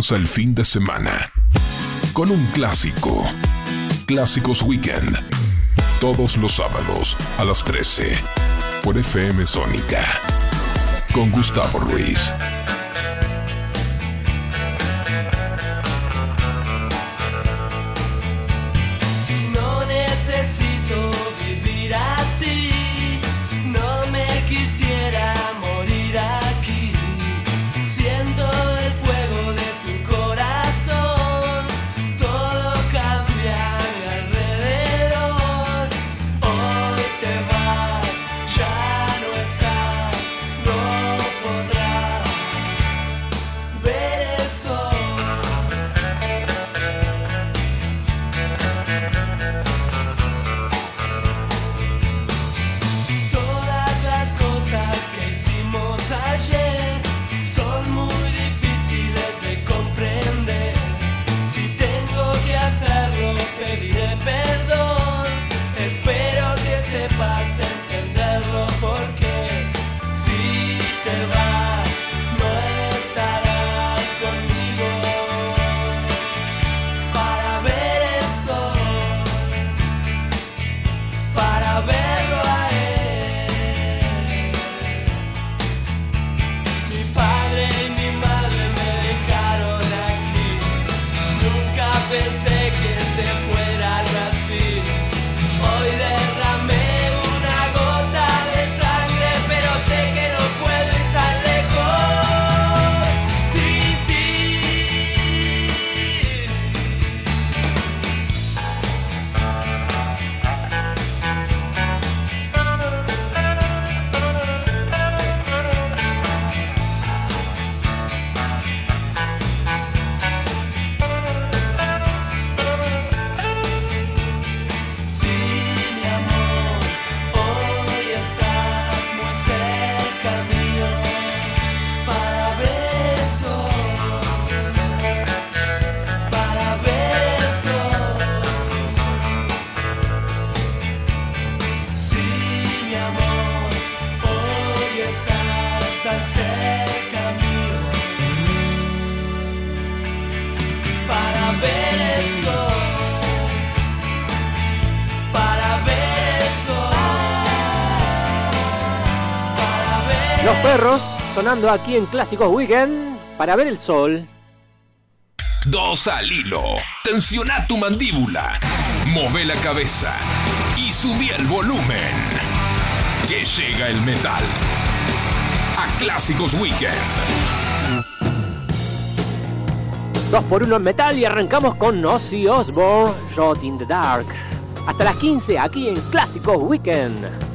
I: Comienza el fin de semana con un clásico. Clásicos Weekend. Todos los sábados a las 13 por FM Sónica. Con Gustavo Ruiz.
C: Los perros sonando aquí en Clásicos Weekend para ver el sol.
I: Dos al hilo. Tensiona tu mandíbula. Move la cabeza. Y subí el volumen. Que llega el metal. A Clásicos Weekend.
C: Dos por uno en metal y arrancamos con Ozzy Osbourne, Shot in the Dark. Hasta las 15 aquí en Clásicos Weekend.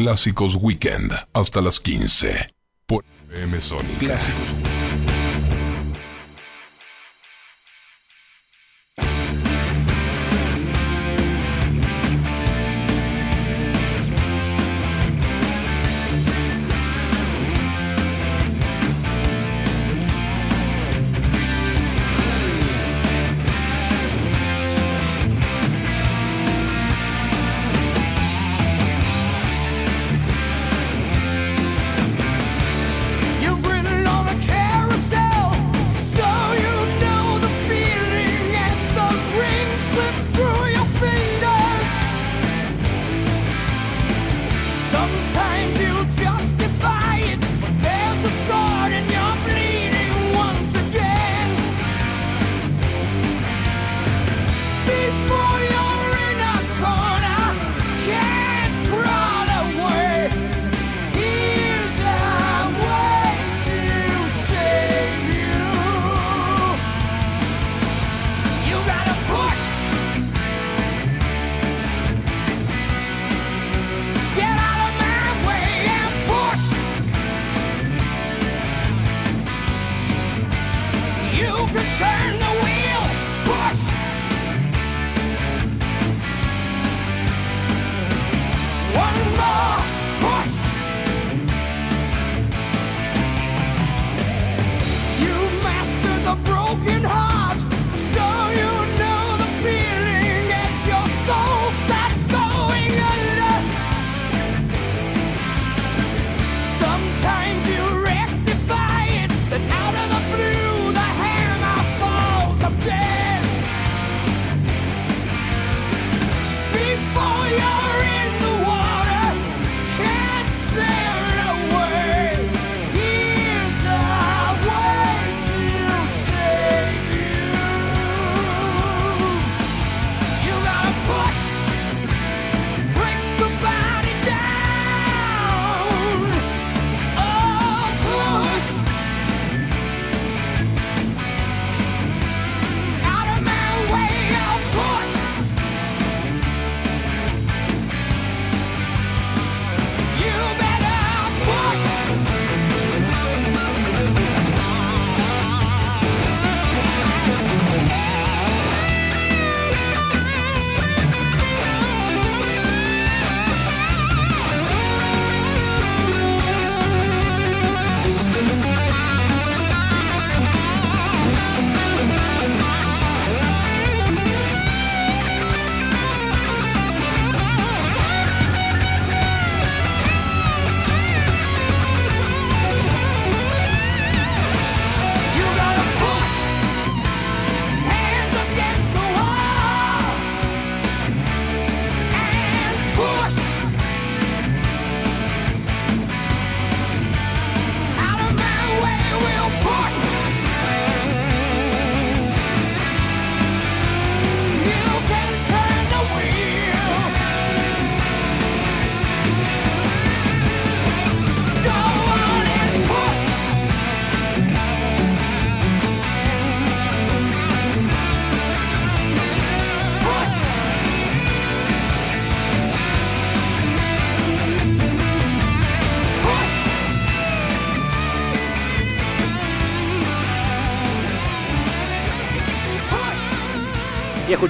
D: Clásicos Weekend hasta las 15 por M Clásicos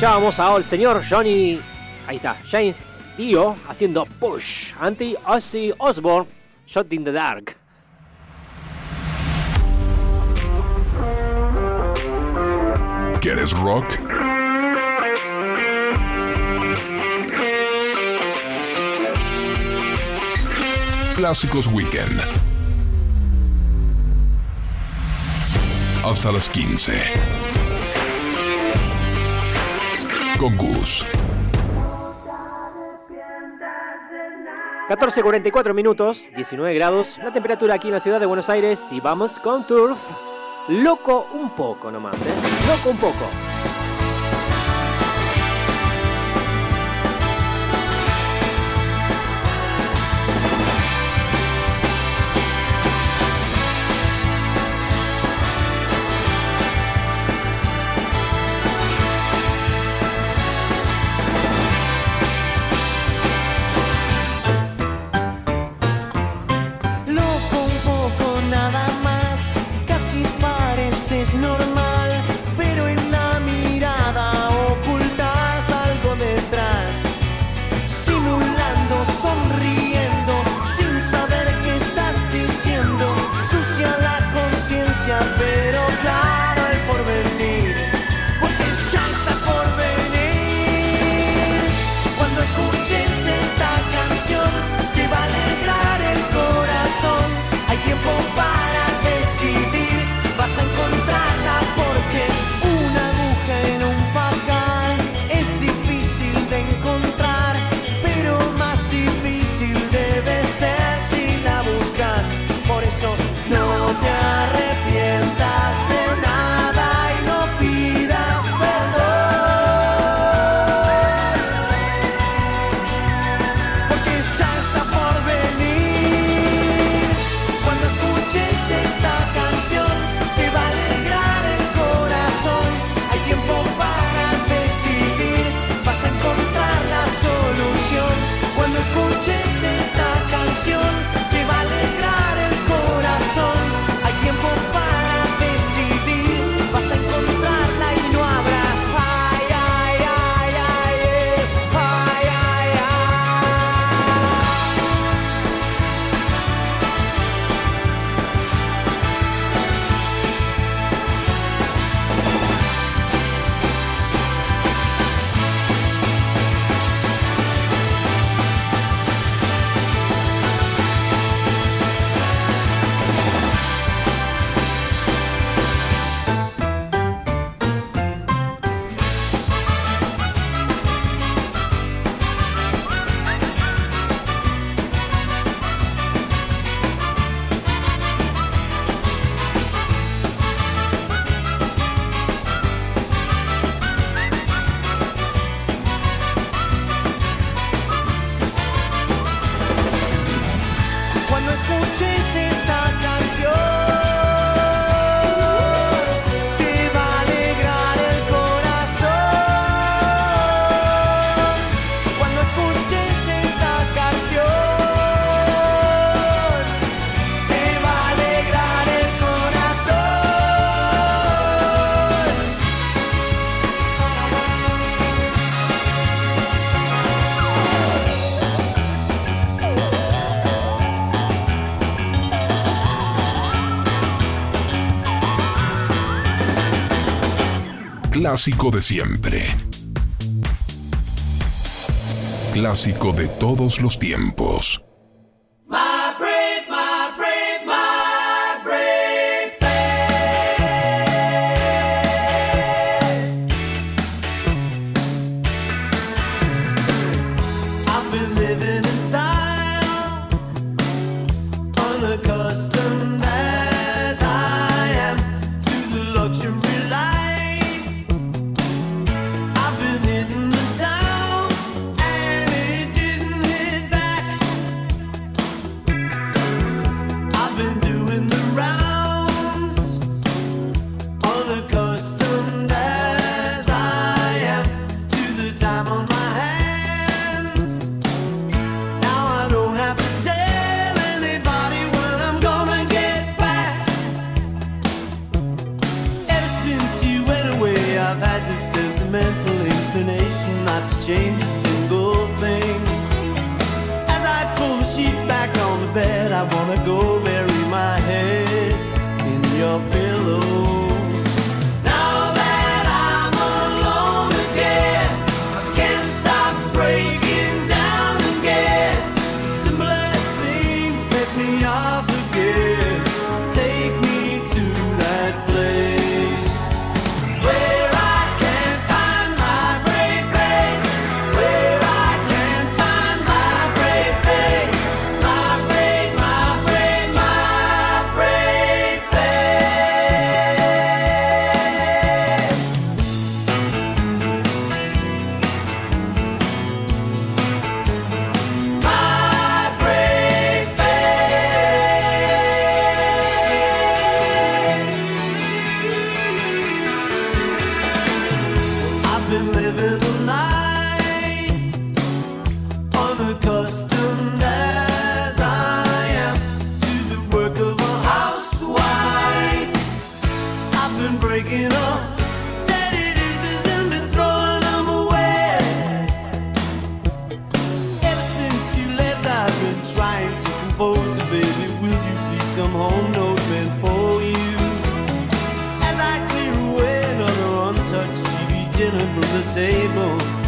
C: escuchábamos ahora el señor Johnny, ahí está, James Dio haciendo push anti Ozzy Osbourne, Shot in the Dark.
D: ¿Quieres rock? Clásicos Weekend. Hasta las 15 con
C: 14.44 minutos, 19 grados, la temperatura aquí en la ciudad de Buenos Aires y vamos con Turf. Loco un poco nomás, ¿eh? Loco un poco.
I: clásico de siempre. Clásico de todos los tiempos.
L: from the table.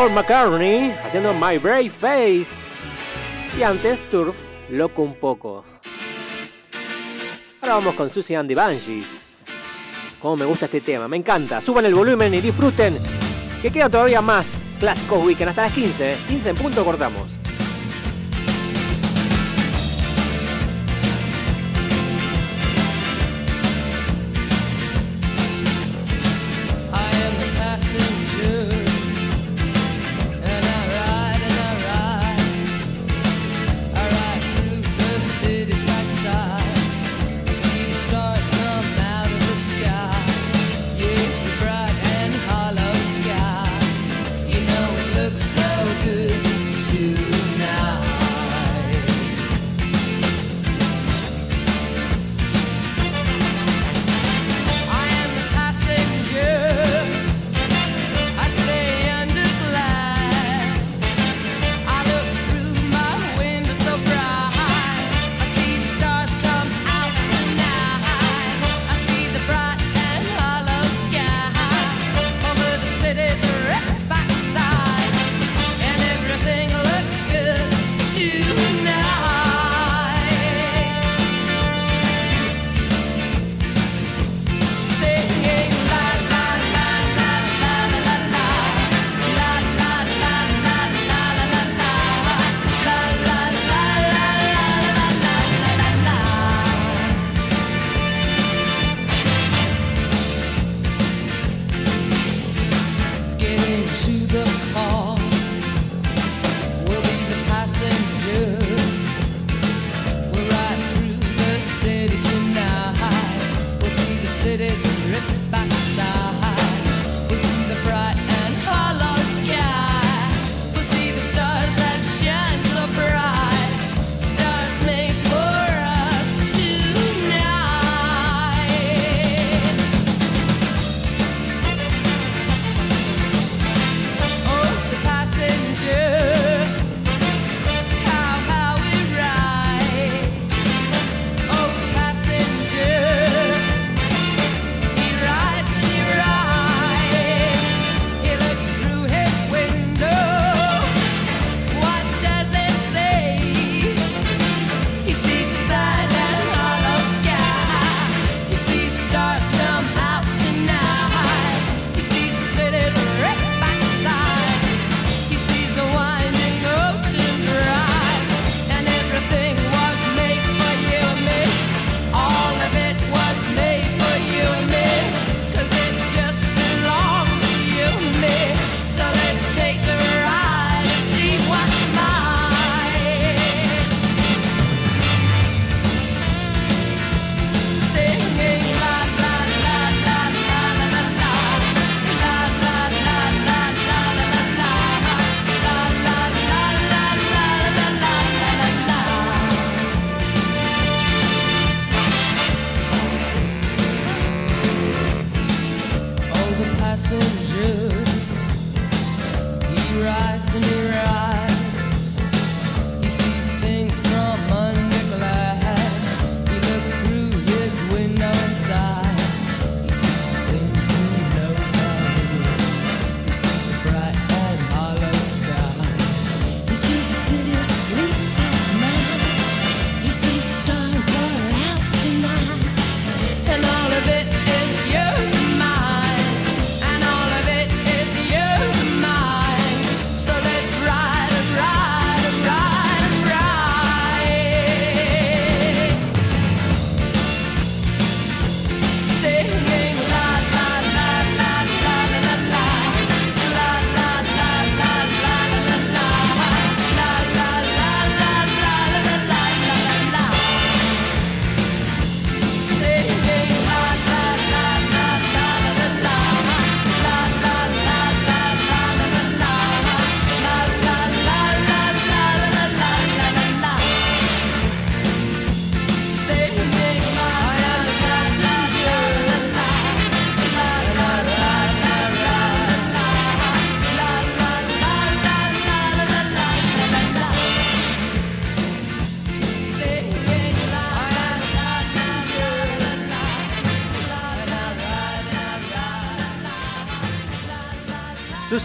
C: Paul McCartney haciendo My Brave Face. Y antes Turf, loco un poco. Ahora vamos con Susie and the Banshees. Como me gusta este tema, me encanta. Suban el volumen y disfruten. Que queda todavía más Clásicos Weekend hasta las 15. 15 en punto cortamos.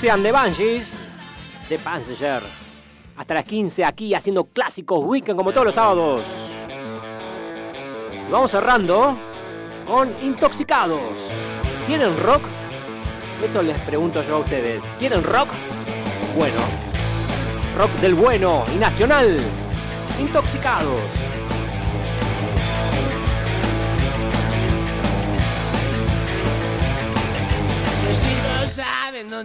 C: Susie and the Banshees, The. Hasta las 15 aquí haciendo clásicos weekend como todos los sábados. Vamos cerrando con Intoxicados. ¿Quieren rock? Eso les pregunto yo a ustedes. ¿Quieren rock? Bueno, rock del bueno y nacional. Intoxicados.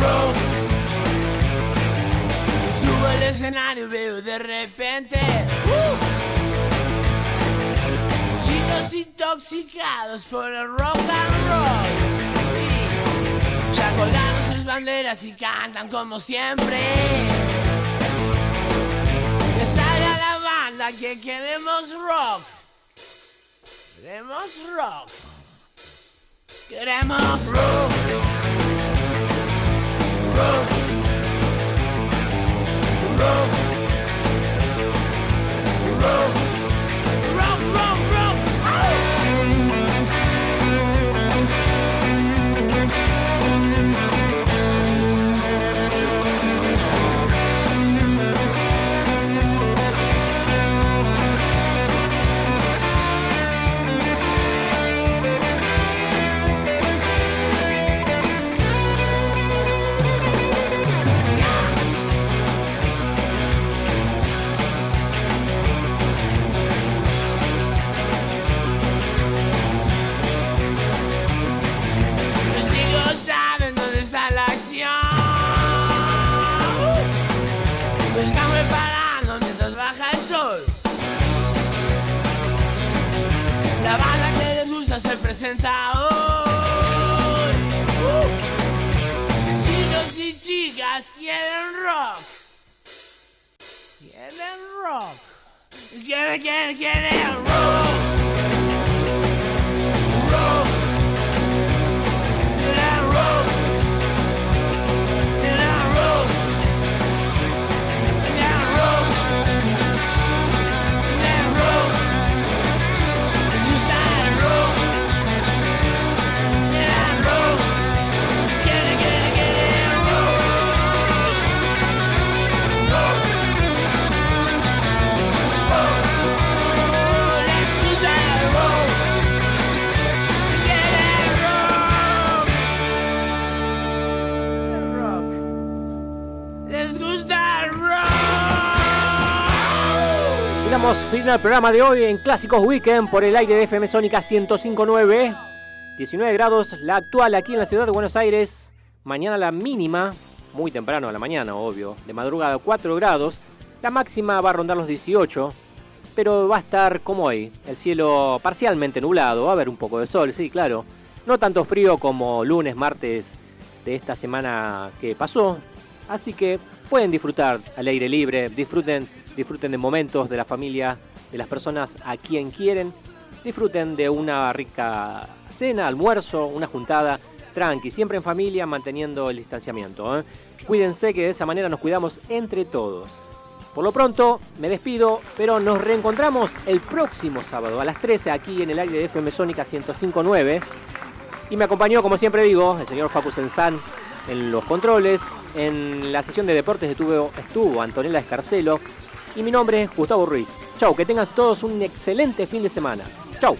D: Rock. Subo al escenario y veo de repente. ¡uh! Chicos intoxicados por el rock and roll. Sí. Ya colgaron sus banderas y cantan como siempre. Que salga la banda que queremos rock. Queremos rock. Queremos rock. Rock. Rock. Rock.
C: Al programa de hoy en Clásicos Weekend por el aire de FM Sónica 1059. 19 grados la actual aquí en la ciudad de Buenos Aires. Mañana la mínima, muy temprano a la mañana, obvio. De madrugada 4 grados. La máxima va a rondar los 18. Pero va a estar como hoy. El cielo parcialmente nublado. Va a haber un poco de sol, sí, claro. No tanto frío como lunes, martes de esta semana que pasó. Así que pueden disfrutar al aire libre, disfruten, disfruten de momentos de la familia, de las personas a quien quieren, disfruten de una rica cena, almuerzo, una juntada, tranqui, siempre en familia, manteniendo el distanciamiento. ¿eh? Cuídense que de esa manera nos cuidamos entre todos. Por lo pronto, me despido, pero nos reencontramos el próximo sábado a las 13 aquí en el aire de FM Sónica 1059. Y me acompañó, como siempre digo, el señor Facu Sensán en los controles. En la sesión de deportes estuvo, estuvo Antonella Escarcelo. Y mi nombre es Gustavo Ruiz. Chau, que tengan todos un excelente fin de semana. Chau.